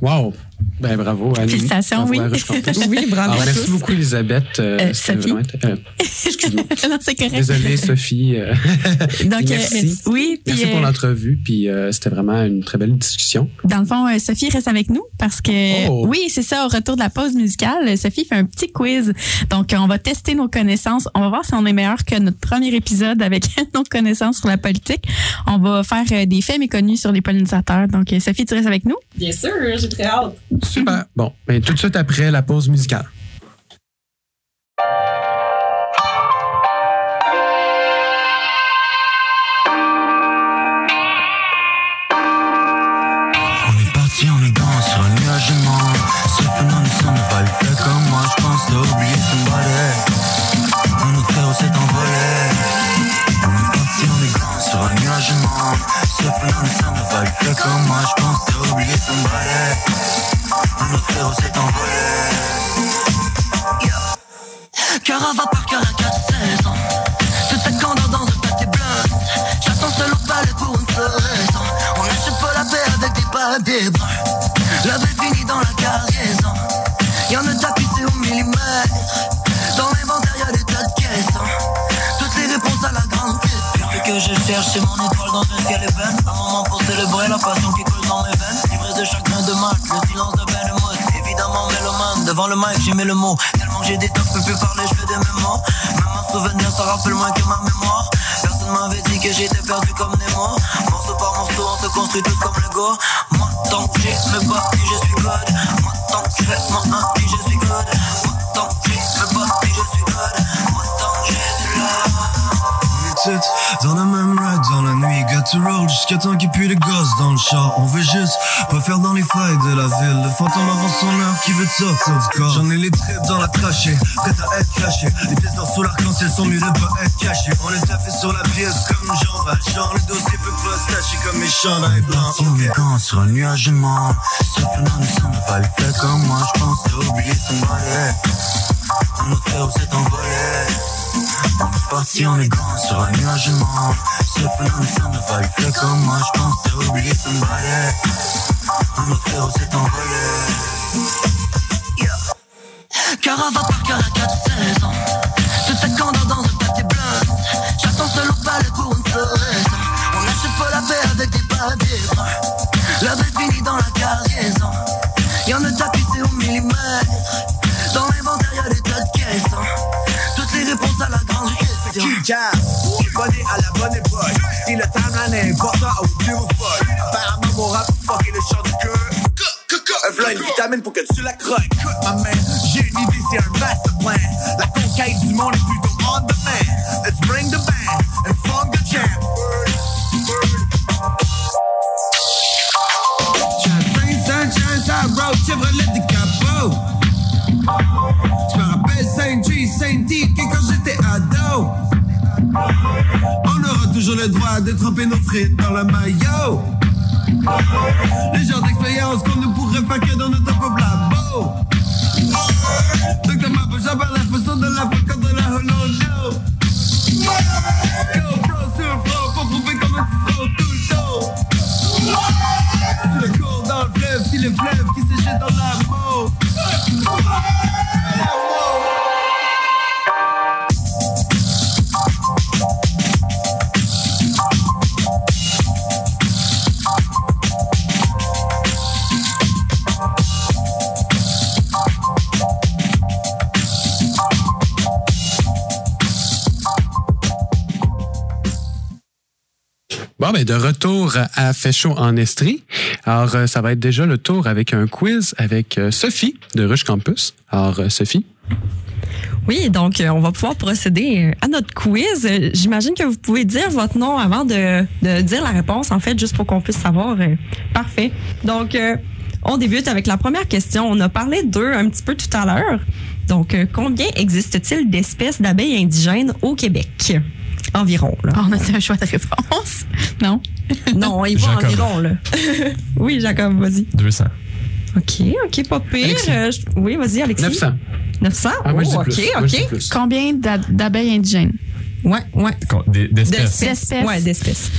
Wow! Ben bravo, Annie. Félicitations, oui. à Ruche Campus. Oui, bravo Alors, à merci tous. beaucoup, Elisabeth. Euh, Euh, Sophie. vraiment- euh, Excuse-moi. non, c'est correct. Désolée, Sophie. euh, Donc, euh, Merci. oui, puis merci pour l'entrevue. Puis euh, c'était vraiment une très belle discussion. dans le fond, euh, Sophie reste avec nous parce que Oh. oui, c'est ça. Au retour de la pause musicale, Sophie fait un petit quiz. Donc, on va tester nos connaissances. On va voir si on est meilleur que notre premier épisode avec nos connaissances sur la politique. On va faire euh, des faits méconnus sur les pollinisateurs. Donc, Sophie, tu restes avec nous? Bien sûr, j'ai très hâte. Super. Bon, ben, tout de suite après la pause musicale. On est parti en élégant sur un nuage de mort Ce phénomène ne va le faire comme moi Je pense t'as oublié balai. Un autre frère s'est envolé On est parti en élégant sur un nuage de mort Ce phénomène ne va le faire comme moi Je pense t'as oublié son balai Un autre frère s'est envolé. Cœur à vapeur, cœur à quatre saisons Toute cette candeur dans un pâté blanc J'attends seul au palais pour une seule raison On n'achète pas la paix avec des pas des bruns. La vie finit dans la cargaison. Y'en a tapissé au millimètre. Dans l'inventaire y'a des tas de caissons. Toutes les réponses à la grande question. Que je cherche c'est mon étoile dans un ciel ébène. Un moment pour célébrer la passion qui coule dans mes veines de chagrin de mal, le silence de de mousse Évidemment mélomane, devant le mic j'ai mis le mot. Tellement j'ai des tocs, je peux plus parler, je fais des mémoires Même un souvenir ça rappelle moins que ma mémoire. Personne m'avait dit que j'étais perdu comme Nemo. Morceau par morceau on se construit tous comme Lego. Moi tant que j'ai me bats puis je suis God. Moi tant que je fais mon je suis good Moi tant que j'ai me bats dans la même ride dans la nuit, got to roll jusqu'à temps qu'il pue les gosses dans le char. On veut juste pas faire dans les failles de la ville. Le fantôme avant son heure qui veut sortir du corps. J'en ai les tripes dans la trachée, prête à être caché. Les pièces d'or sous l'arc-en-ciel sont mieux de pas être cachées. On a fait sur la pièce comme Jean Valjean. Le dossier peut pas se tâcher comme mes chandails blancs. Est quand sur un nuage mort. Sauf homme ça ne va le faire comme moi. Je pense t'as oublié son balai. Un autre frère s'est envolé. On est parti sur un nuage de Ce phénomène ça ne va le comme moi Je pense t'as oublié son balai Un autre s'est envolé. À vapeur, cœur à quatre saisons. Toute cette candeur dans un pâté blanc J'attends seul au palais pour une seule raison On n'achète pas la paix avec des pas des La vie finit dans la cargaison. Y'en a tapissé au millimètre. Dans l'inventaire y'a des tas de caissons question Abonné à la bonne époque. Si le timeline est important, I will give a fuck. Apparemment, mon rap a fucké le chant du cœur. V'là une vitamine pour que tu la croques. Ma man, j'ai une idée, c'est un master plan. La conquête du monde est plutôt De retour à Fait chaud en Estrie. Alors, euh, ça va être déjà le tour avec un quiz avec euh, Sophie de Rush Campus. Alors, euh, Sophie? Oui, donc on va pouvoir procéder à notre quiz. J'imagine que vous pouvez dire votre nom avant de, de dire la réponse, en fait, juste pour qu'on puisse savoir. Parfait. Donc, on débute avec la première question. On a parlé d'eux un petit peu tout à l'heure. Donc, combien existe-t-il d'espèces d'abeilles indigènes au Québec? Environ, là. On a un choix de réponse. Non? Non, il va environ, là. oui, Jacob, vas-y. 200. OK, OK, pas pire. Euh, je- oui, vas-y, Alexis. 900. 900? Ah, moi, je dis Oh, plus. OK, Moi, je dis OK. plus. Combien d'a- d'abeilles indigènes? Ouais, ouais. Con- des- D'espèces. D'espèces. Ouais, d'espèces.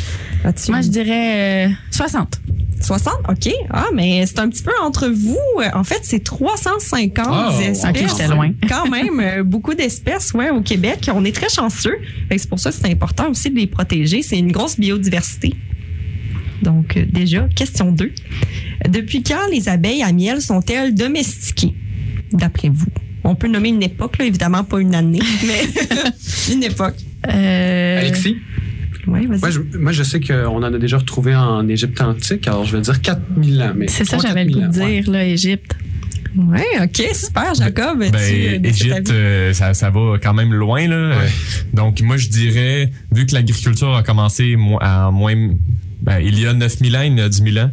As-tu Moi, je dirais euh, 60. 60? OK. Ah, mais c'est un petit peu entre vous. En fait, c'est 350 Oh, espèces. ok, j'étais loin. Quand même, euh, beaucoup d'espèces ouais, au Québec. On est très chanceux. C'est pour ça que c'est important aussi de les protéger. C'est une grosse biodiversité. Donc, euh, déjà, question 2. Depuis quand les abeilles à miel sont-elles domestiquées, d'après vous? On peut nommer une époque, là, évidemment pas une année, mais une époque. Euh, Alexis? Oui, vas-y. Moi je, moi, je sais qu'on en a déjà retrouvé en Égypte antique, alors je vais dire 4000 ans. mais C'est ça, 3 j'avais le 4000 goût de ouais. dire, là, Égypte. Oui, OK, super, Jacob. Ben, tu, euh, Égypte, euh, ça, ça va quand même loin. Là. Donc, moi, je dirais, vu que l'agriculture a commencé à moins... Ben, il y a 9000 ans, il y a 10 000 ans,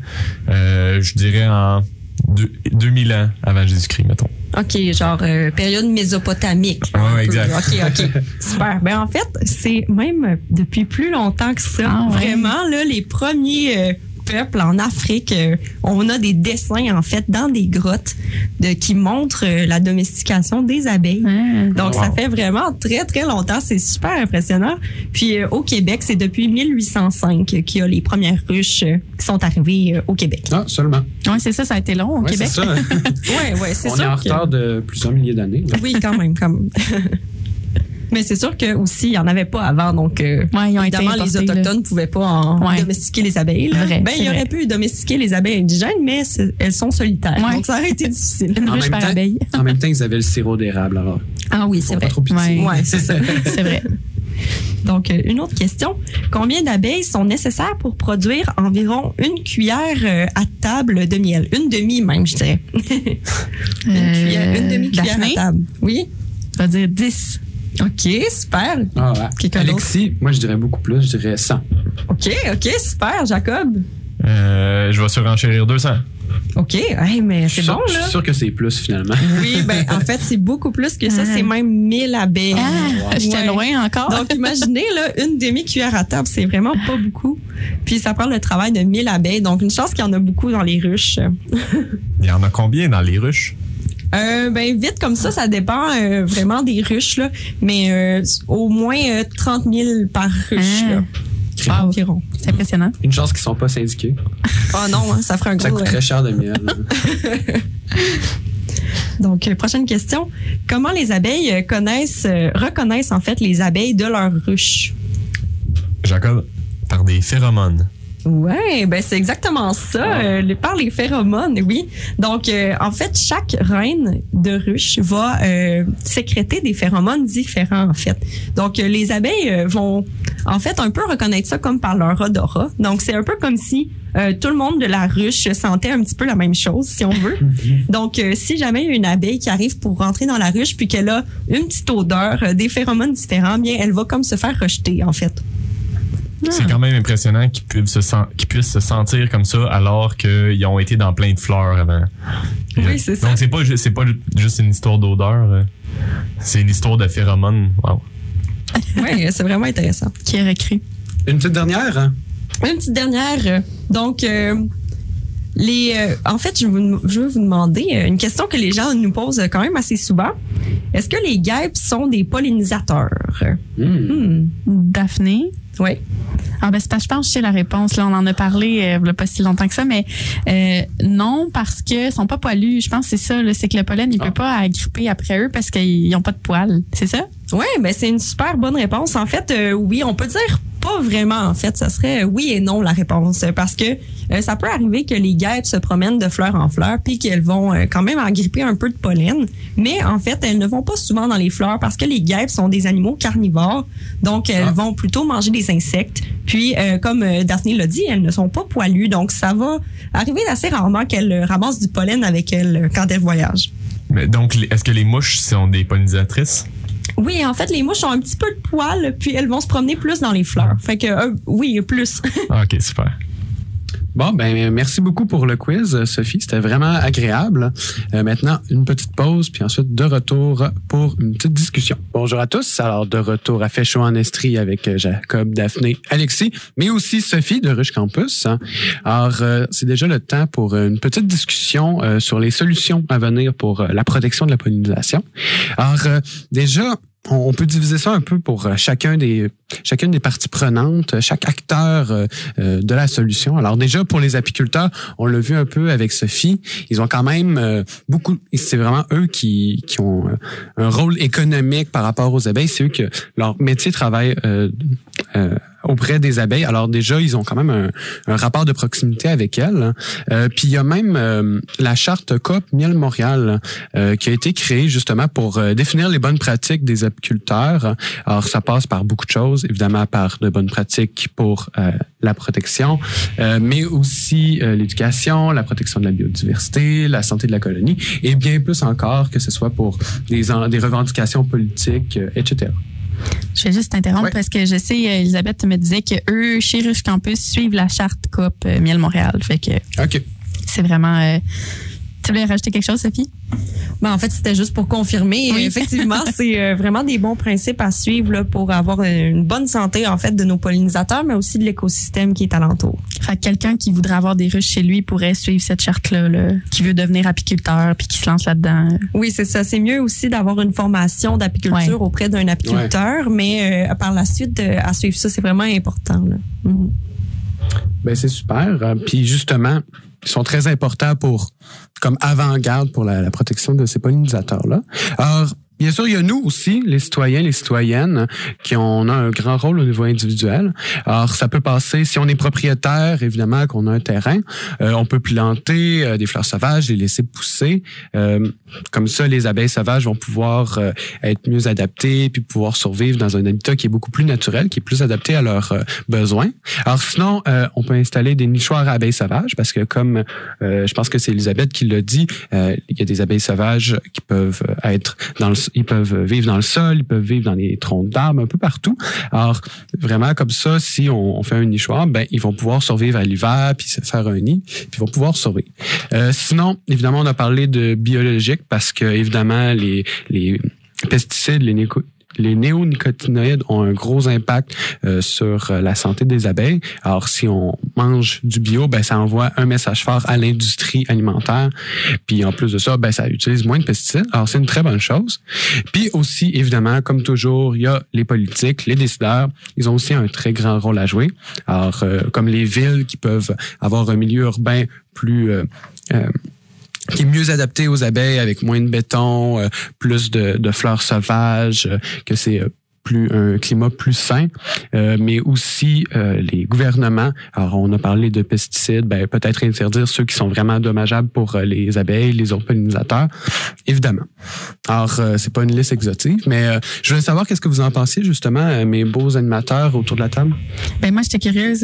euh, je dirais en deux- 2000 ans avant Jésus-Christ, mettons. OK, genre euh, période mésopotamique. Peu. exact. OK, OK. Super. Ben en fait, c'est même depuis plus longtemps que ça. Ah ouais. Vraiment, là, les premiers euh, peuples en Afrique, euh, on a des dessins, en fait, dans des grottes de, qui montrent euh, la domestication des abeilles. Donc, ça fait vraiment très, très longtemps. C'est super impressionnant. Puis, euh, au Québec, c'est depuis 1805 qu'il y a les premières ruches qui sont arrivées euh, au Québec. Ah, seulement. Oui, c'est ça, ça a été long au Ouais, c'est Québec. ça. Ouais, ouais, c'est On sûr est en que- retard de plusieurs milliers d'années. Oui, quand même, quand même. Mais c'est sûr que aussi il y en avait pas avant, donc euh, Ouais, ils ont été évidemment les importés, autochtones ne pouvaient pas en Ouais. domestiquer les abeilles. là. Vrai, ben c'est il aurait vrai. pu domestiquer les abeilles indigènes, mais elles sont solitaires, Ouais. donc ça aurait été difficile. Une En même, par temps, abeille. en même temps, ils avaient le sirop d'érable, alors. Ah oui, c'est pas vrai. trop pitié. Ouais. Ouais, c'est ça. C'est vrai. Donc euh, une autre question combien d'abeilles sont nécessaires pour produire environ une cuillère euh, à table de miel, une demi même, je dirais. une Euh, cuillère, une demi cuillère Daphné? à table. Oui. Je vais dire 10. Ok, super. Ah, ouais. Alexis, moi, je dirais beaucoup plus. Je dirais 100. Ok, ok, super, Jacob? Euh, je vais surenchérir 200. OK, hey, mais Je c'est bon, Je là. suis sûr que c'est plus, finalement. Oui, ben en fait, c'est beaucoup plus que ça. Ah. C'est même 1000 abeilles. Ah, j'étais Ouais. loin encore. Donc, imaginez, là, une demi-cuillère à table, c'est vraiment pas beaucoup. Puis, ça prend le travail de 1000 abeilles. Donc, une chance qu'il y en a beaucoup dans les ruches. Il y en a combien dans les ruches? Euh, ben, vite comme ça, ça dépend euh, vraiment des ruches, là. Mais euh, au moins euh, 30 000 par ruche, Ah. là. Wow. Environ. C'est impressionnant. Une chance qu'ils sont pas syndiqués. Oh non, hein, ça ferait un Ça gros... coûte euh, très cher de miel. Donc, euh, prochaine question. Comment les abeilles connaissent, reconnaissent en fait les abeilles de leur ruche? Jacob, par des phéromones. Ouais, ben c'est exactement ça, euh, les- par les phéromones, oui. Donc, euh, en fait, chaque reine de ruche va euh, sécréter des phéromones différents, en fait. Donc, euh, les abeilles euh, vont, en fait, un peu reconnaître ça comme par leur odorat. Donc, c'est un peu comme si euh, tout le monde de la ruche sentait un petit peu la même chose, si on veut. Donc, euh, si jamais une abeille qui arrive pour rentrer dans la ruche puis qu'elle a une petite odeur, euh, des phéromones différents, bien, elle va comme se faire rejeter, en fait. C'est quand même impressionnant qu'ils puissent, se sen- qu'ils puissent se sentir comme ça alors qu'ils ont été dans plein de fleurs avant. Oui, c'est ça. Donc, c'est pas, c'est pas ju- juste une histoire d'odeur. euh, C'est une histoire de phéromones. Wow. Oui, c'est vraiment intéressant. Qui aurait cru? Une petite dernière? hein? Une petite dernière. euh, Donc, euh, les, euh, en fait, je, vous- je veux vous demander euh, une question que les gens nous posent quand même assez souvent. Est-ce que les guêpes sont des pollinisateurs? Hmm. Hmm. Daphné? Oui. Ah ben c'est parce que je pense que je sais la réponse. Là, on en a parlé euh, il y a pas si longtemps que ça, mais euh, non parce que sont pas poilus. Je pense que c'est ça. C'est que le pollen, il Ah. peut pas agripper après eux parce qu'ils ont pas de poils. C'est ça? Oui, ben c'est une super bonne réponse. En fait, euh, oui, on peut dire pas vraiment. En fait, ça serait oui et non la réponse, parce que euh, ça peut arriver que les guêpes se promènent de fleur en fleur, puis qu'elles vont euh, quand même agripper un peu de pollen. Mais en fait, elles ne vont pas souvent dans les fleurs parce que les guêpes sont des animaux carnivores, donc elles Ah. vont plutôt manger des insectes. Puis, euh, comme Daphné l'a dit, elles ne sont pas poilues, donc ça va arriver assez rarement qu'elles ramassent du pollen avec elles quand elles voyagent. Mais donc, est-ce que les mouches sont des pollinisatrices? Oui, en fait, les mouches ont un petit peu de poils, puis elles vont se promener plus dans les fleurs. Fait que, euh, oui, plus. Ah, ok, super. Bon, ben merci beaucoup pour le quiz, Sophie. C'était vraiment agréable. Euh, maintenant, une petite pause, puis ensuite de retour pour une petite discussion. Bonjour à tous. Alors, de retour à chaud en Estrie avec euh, Jacob, Daphné, Alexis, mais aussi Sophie de Rush Campus. Alors, euh, c'est déjà le temps pour une petite discussion euh, sur les solutions à venir pour euh, la protection de la pollinisation. Alors, euh, déjà, on peut diviser ça un peu pour euh, chacun des chacune des parties prenantes, euh, chaque acteur euh, de la solution. Alors déjà pour les apiculteurs, on l'a vu un peu avec Sophie, ils ont quand même beaucoup c'est vraiment eux qui qui ont un rôle économique par rapport aux abeilles, c'est eux que leur métier travaille auprès des abeilles. Alors déjà, ils ont quand même un, un rapport de proximité avec elles. Euh, puis il y a même euh, la charte COP Miel Montréal euh, qui a été créée justement pour euh, définir les bonnes pratiques des apiculteurs. Alors ça passe par beaucoup de choses, évidemment par de bonnes pratiques pour euh, la protection, euh, mais aussi l'éducation, la protection de la biodiversité, la santé de la colonie, et bien plus encore que ce soit pour des, des revendications politiques, etc. Je vais juste t'interrompre Ouais. parce que je sais, euh, Elisabeth me disait que eux, chez Rush Campus, suivent la charte COP euh, Miel Montréal. Fait que OK. c'est vraiment. euh, tu voulais rajouter quelque chose, Sophie? Ben, en fait, c'était juste pour confirmer. Oui. Effectivement, c'est euh, vraiment des bons principes à suivre là, pour avoir une bonne santé en fait de nos pollinisateurs, mais aussi de l'écosystème qui est alentour. Fait que quelqu'un qui voudrait avoir des ruches chez lui pourrait suivre cette charte-là, là, qui veut devenir apiculteur puis qui se lance là-dedans. Oui, c'est ça. C'est mieux aussi d'avoir une formation d'apiculture Ouais. auprès d'un apiculteur, mais euh, par la suite, euh, à suivre ça, c'est vraiment important. là. Mhm. Ben c'est super. Euh, Puis justement, ils sont très importants pour comme avant-garde pour la, protection de ces pollinisateurs là. Bien sûr, il y a nous aussi, les citoyens, les citoyennes, qui ont, on a un grand rôle au niveau individuel. Alors, ça peut passer, si on est propriétaire, évidemment, qu'on a un terrain, euh, on peut planter euh, des fleurs sauvages, les laisser pousser. Euh, comme ça, les abeilles sauvages vont pouvoir euh, être mieux adaptées, puis pouvoir survivre dans un habitat qui est beaucoup plus naturel, qui est plus adapté à leurs euh, besoins. Alors sinon, euh, on peut installer des nichoirs à abeilles sauvages, parce que comme je pense que c'est Elisabeth qui l'a dit, il y a des abeilles sauvages qui peuvent être dans le, ils peuvent vivre dans le sol, ils peuvent vivre dans les troncs d'arbres, un peu partout. Alors vraiment comme ça, si on, on fait un nichoir, ben ils vont pouvoir survivre à l'hiver, puis se faire un nid, puis ils vont pouvoir survivre. Euh, sinon, évidemment, on a parlé de biologique parce que évidemment les les pesticides, les les néonicotinoïdes ont un gros impact euh, sur euh, la santé des abeilles. Alors, si on mange du bio, ben ça envoie un message fort à l'industrie alimentaire. Puis en plus de ça, ben ça utilise moins de pesticides. Alors, c'est une très bonne chose. Puis aussi, évidemment, comme toujours, il y a les politiques, les décideurs. Ils ont aussi un très grand rôle à jouer. Alors, euh, comme les villes qui peuvent avoir un milieu urbain plus euh, euh, qui est mieux adapté aux abeilles avec moins de béton, euh, plus de, fleurs sauvages, euh, que c'est euh, plus un climat plus sain, mais aussi les gouvernements. Alors, on a parlé de pesticides, ben, peut-être interdire ceux qui sont vraiment dommageables pour les abeilles, les autres pollinisateurs, évidemment. Alors, c'est pas une liste exotique, mais je voulais savoir qu'est-ce que vous en pensiez justement, mes beaux animateurs autour de la table. Ben moi, j'étais curieuse.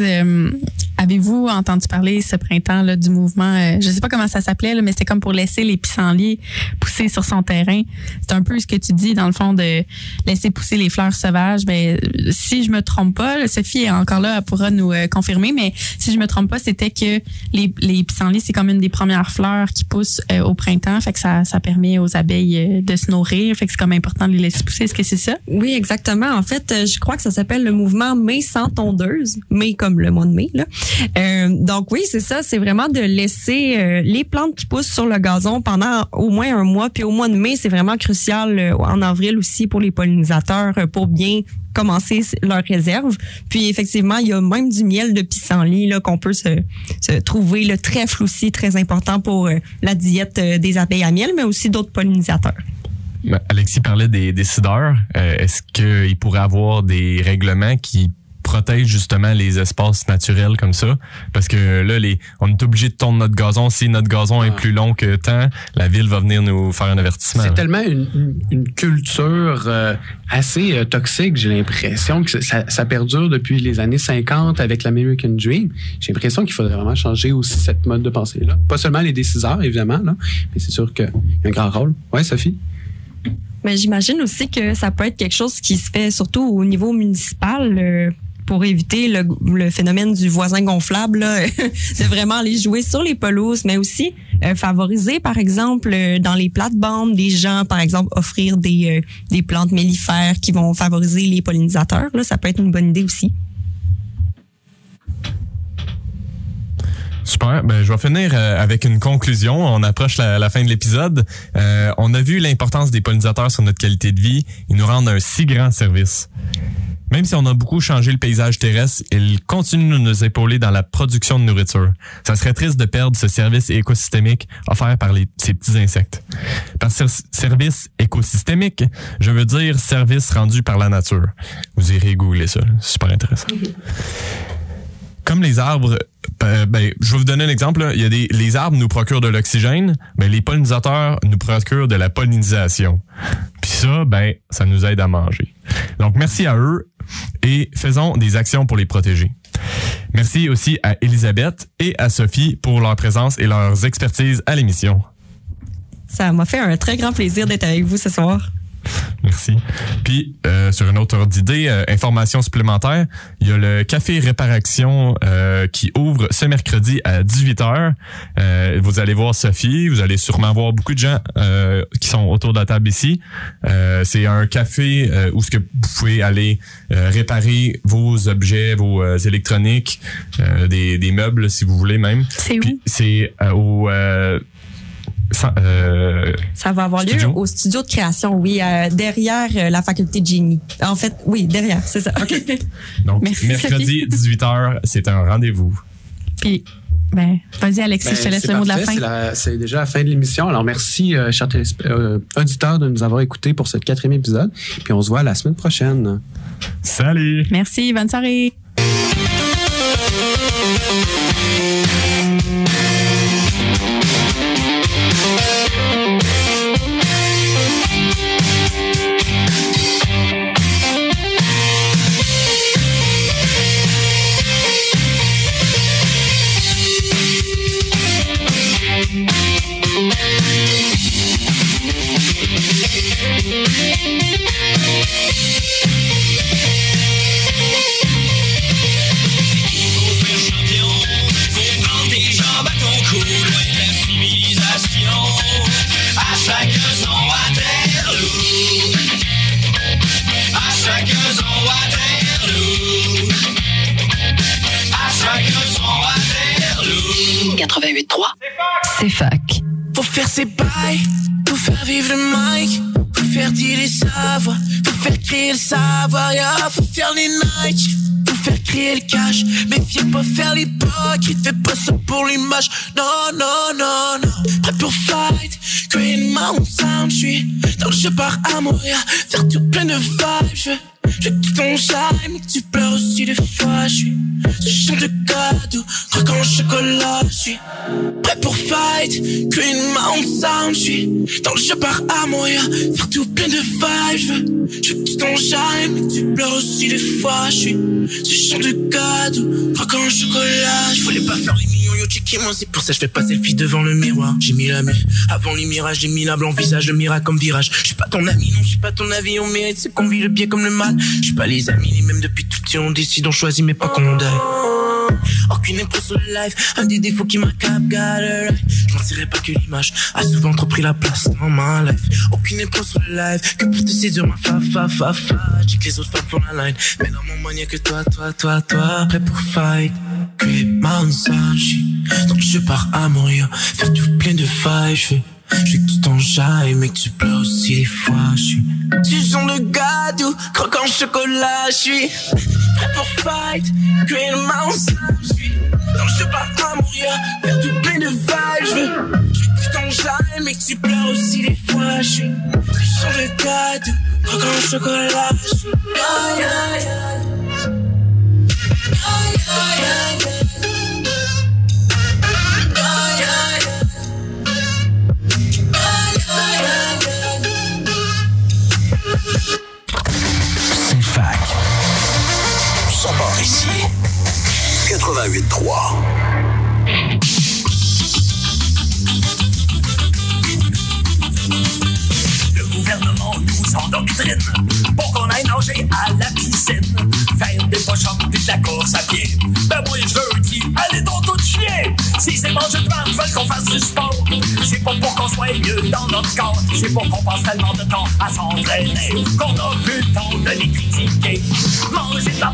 Avez-vous entendu parler ce printemps là, du mouvement euh, Je sais pas comment ça s'appelait, là, mais c'était comme pour laisser les pissenlits pousser sur son terrain. C'est un peu ce que tu dis dans le fond de laisser pousser les fleurs sauvages. Ben si je me trompe pas, Sophie est encore là, elle pourra nous euh, confirmer. Mais si je me trompe pas, c'était que les, les pissenlits c'est comme une des premières fleurs qui poussent euh, au printemps, fait que ça, ça permet aux abeilles euh, de se nourrir, fait que c'est comme important de les laisser pousser. Est-ce que c'est ça? Oui, exactement. En fait, je crois que ça s'appelle le mouvement mai sans tondeuse, mai comme le mois de mai. Là. Euh, donc oui, c'est ça. C'est vraiment de laisser euh, les plantes qui poussent sur le gazon pendant au moins un mois. Puis au mois de mai, c'est vraiment crucial euh, en avril aussi pour les pollinisateurs pour bien commencer leur réserve. Puis effectivement, il y a même du miel de pissenlit là qu'on peut se, trouver le trèfle aussi très important pour la diète des abeilles à miel, mais aussi d'autres pollinisateurs. Alexis parlait des décideurs. Est-ce qu'il pourrait avoir des règlements qui protègent justement les espaces naturels comme ça? Parce que là, les, on est obligé de tourner notre gazon. Si notre gazon est plus long que temps, la ville va venir nous faire un avertissement. C'est tellement une, culture euh, assez euh, toxique, j'ai l'impression que ça, ça perdure depuis les années 50 avec l'American Dream. J'ai l'impression qu'il faudrait vraiment changer aussi cette mode de pensée-là. Pas seulement les déciseurs, évidemment, là, mais c'est sûr qu'il y a un grand rôle. Ouais, Sophie? Mais j'imagine aussi que ça peut être quelque chose qui se fait surtout au niveau municipal. euh, pour éviter le, phénomène du voisin gonflable, de vraiment aller jouer sur les pelouses, mais aussi euh, favoriser, par exemple, euh, dans les plates-bandes, des gens, par exemple, offrir des, euh, des plantes mellifères qui vont favoriser les pollinisateurs. Ça peut être une bonne idée aussi. Super. Ben, je vais finir avec une conclusion. On approche la, fin de l'épisode. On a vu l'importance des pollinisateurs sur notre qualité de vie. Ils nous rendent un si grand service. Même si on a beaucoup changé le paysage terrestre, ils continuent de nous épauler dans la production de nourriture. Ça serait triste de perdre ce service écosystémique offert par les, ces petits insectes. Par ser- service écosystémique, je veux dire service rendu par la nature. Vous irez googler ça. C'est super intéressant. Comme les arbres, euh, ben, je vais vous donner un exemple. Il y a des, les arbres nous procurent de l'oxygène, mais les pollinisateurs nous procurent de la pollinisation. Ça, ben, ça nous aide à manger. Donc, merci à eux et faisons des actions pour les protéger. Merci aussi à Elisabeth et à Sophie pour leur présence et leurs expertises à l'émission. Ça m'a fait un très grand plaisir d'être avec vous ce soir. Merci. Puis, euh, sur une autre ordre d'idée, euh, information supplémentaire, il y a le Café Réparation euh, qui ouvre ce mercredi à 18h. Euh, vous allez voir Sophie, vous allez sûrement voir beaucoup de gens euh, qui sont autour de la table ici. Euh, C'est un café euh, où ce que vous pouvez aller euh, réparer vos objets, vos euh, électroniques, euh, des, des meubles si vous voulez même. C'est où? Puis, C'est euh, au... Euh, euh, Ça va avoir Studio? lieu au studio de création, oui, euh, derrière euh, la faculté de génie. En fait, oui, derrière, c'est ça. Donc, Merci, mercredi, 18h, c'est un rendez-vous. Puis, ben, vas-y, Alexis, je te Ben, laisse le mot de la fin. c'est déjà la fin de l'émission. Alors, merci, euh, chers euh, auditeurs, de nous avoir écoutés pour ce quatrième épisode. Puis on se voit la semaine prochaine. Salut! Merci, bonne soirée. Faut faire les nights, faut faire créer le cash, mais viens pas faire l'hypocrite, fais pas ça pour l'image, non, non, non, non, prêt pour fight, Green Mountain Sound, j'suis dans le jeu par Amoria, faire tout plein de vibes, je je jailles, mais que tu pleures aussi des fois, j'suis ce chant de cadeau, croquant au chocolat, j'suis prêt pour fight, Green Mountain Sound, j'suis dans le jeu par Amoria, faire tout plein de vibes, je veux, je veux que tu pleures aussi des fois, j'suis ce chant de cadeau, croquant au chocolat, je voulais pas faire les yo c'est pour ça je fais pas devant le miroir, j'ai mis la mif, avant les mirages, j'ai mis la blanc visage, le miracle comme virage, je suis pas ton ami, non, je suis pas ton avis, on mérite ce qu'on vit le bien comme le mal, je suis pas les amis, les mêmes depuis tout petit, on décide, on choisit, mais pas qu'on daille. Aucune impro sur le live, un des défauts qui m'accable, life. Je m'en tirerai pas que l'image a souvent trop pris la place dans ma life. Aucune impro sur le live, que pour te séduire ma fa fa fa fa. J'ai que les autres femmes font la line, mais dans mon y'a que toi, toi, toi, toi. Prêt pour fight, Sun, j'suis donc je pars à Montréal, faire tout plein de failles, je veux. Je que tu t'enjailles, mais que tu pleures aussi des fois, je suis. Tu genre de gâteau, croquant au chocolat, je suis prêt pour fight, Green Mountain, je suis dans le jeu par Amoria, faire tout plein de vibes, je que tu t'enjailles, mais que tu pleures aussi des fois, je suis, tu genre de gâteau, croquant au chocolat, je suis, aïe, aïe. Aïe, aïe, aïe, aïe. C'est fac. Ça part ici. 88.3. Le gouvernement nous endoctrine nager à la piscine. Faire des poches shop pis de la course à pied. Ben moi je dis, allez donc tout chier. Si ces mangeurs de ventre veulent qu'on fasse du sport, c'est pas pour qu'on soit mieux dans notre corps, c'est pour qu'on passe tellement de temps à s'entraîner qu'on a plus le temps de les critiquer. Manger de la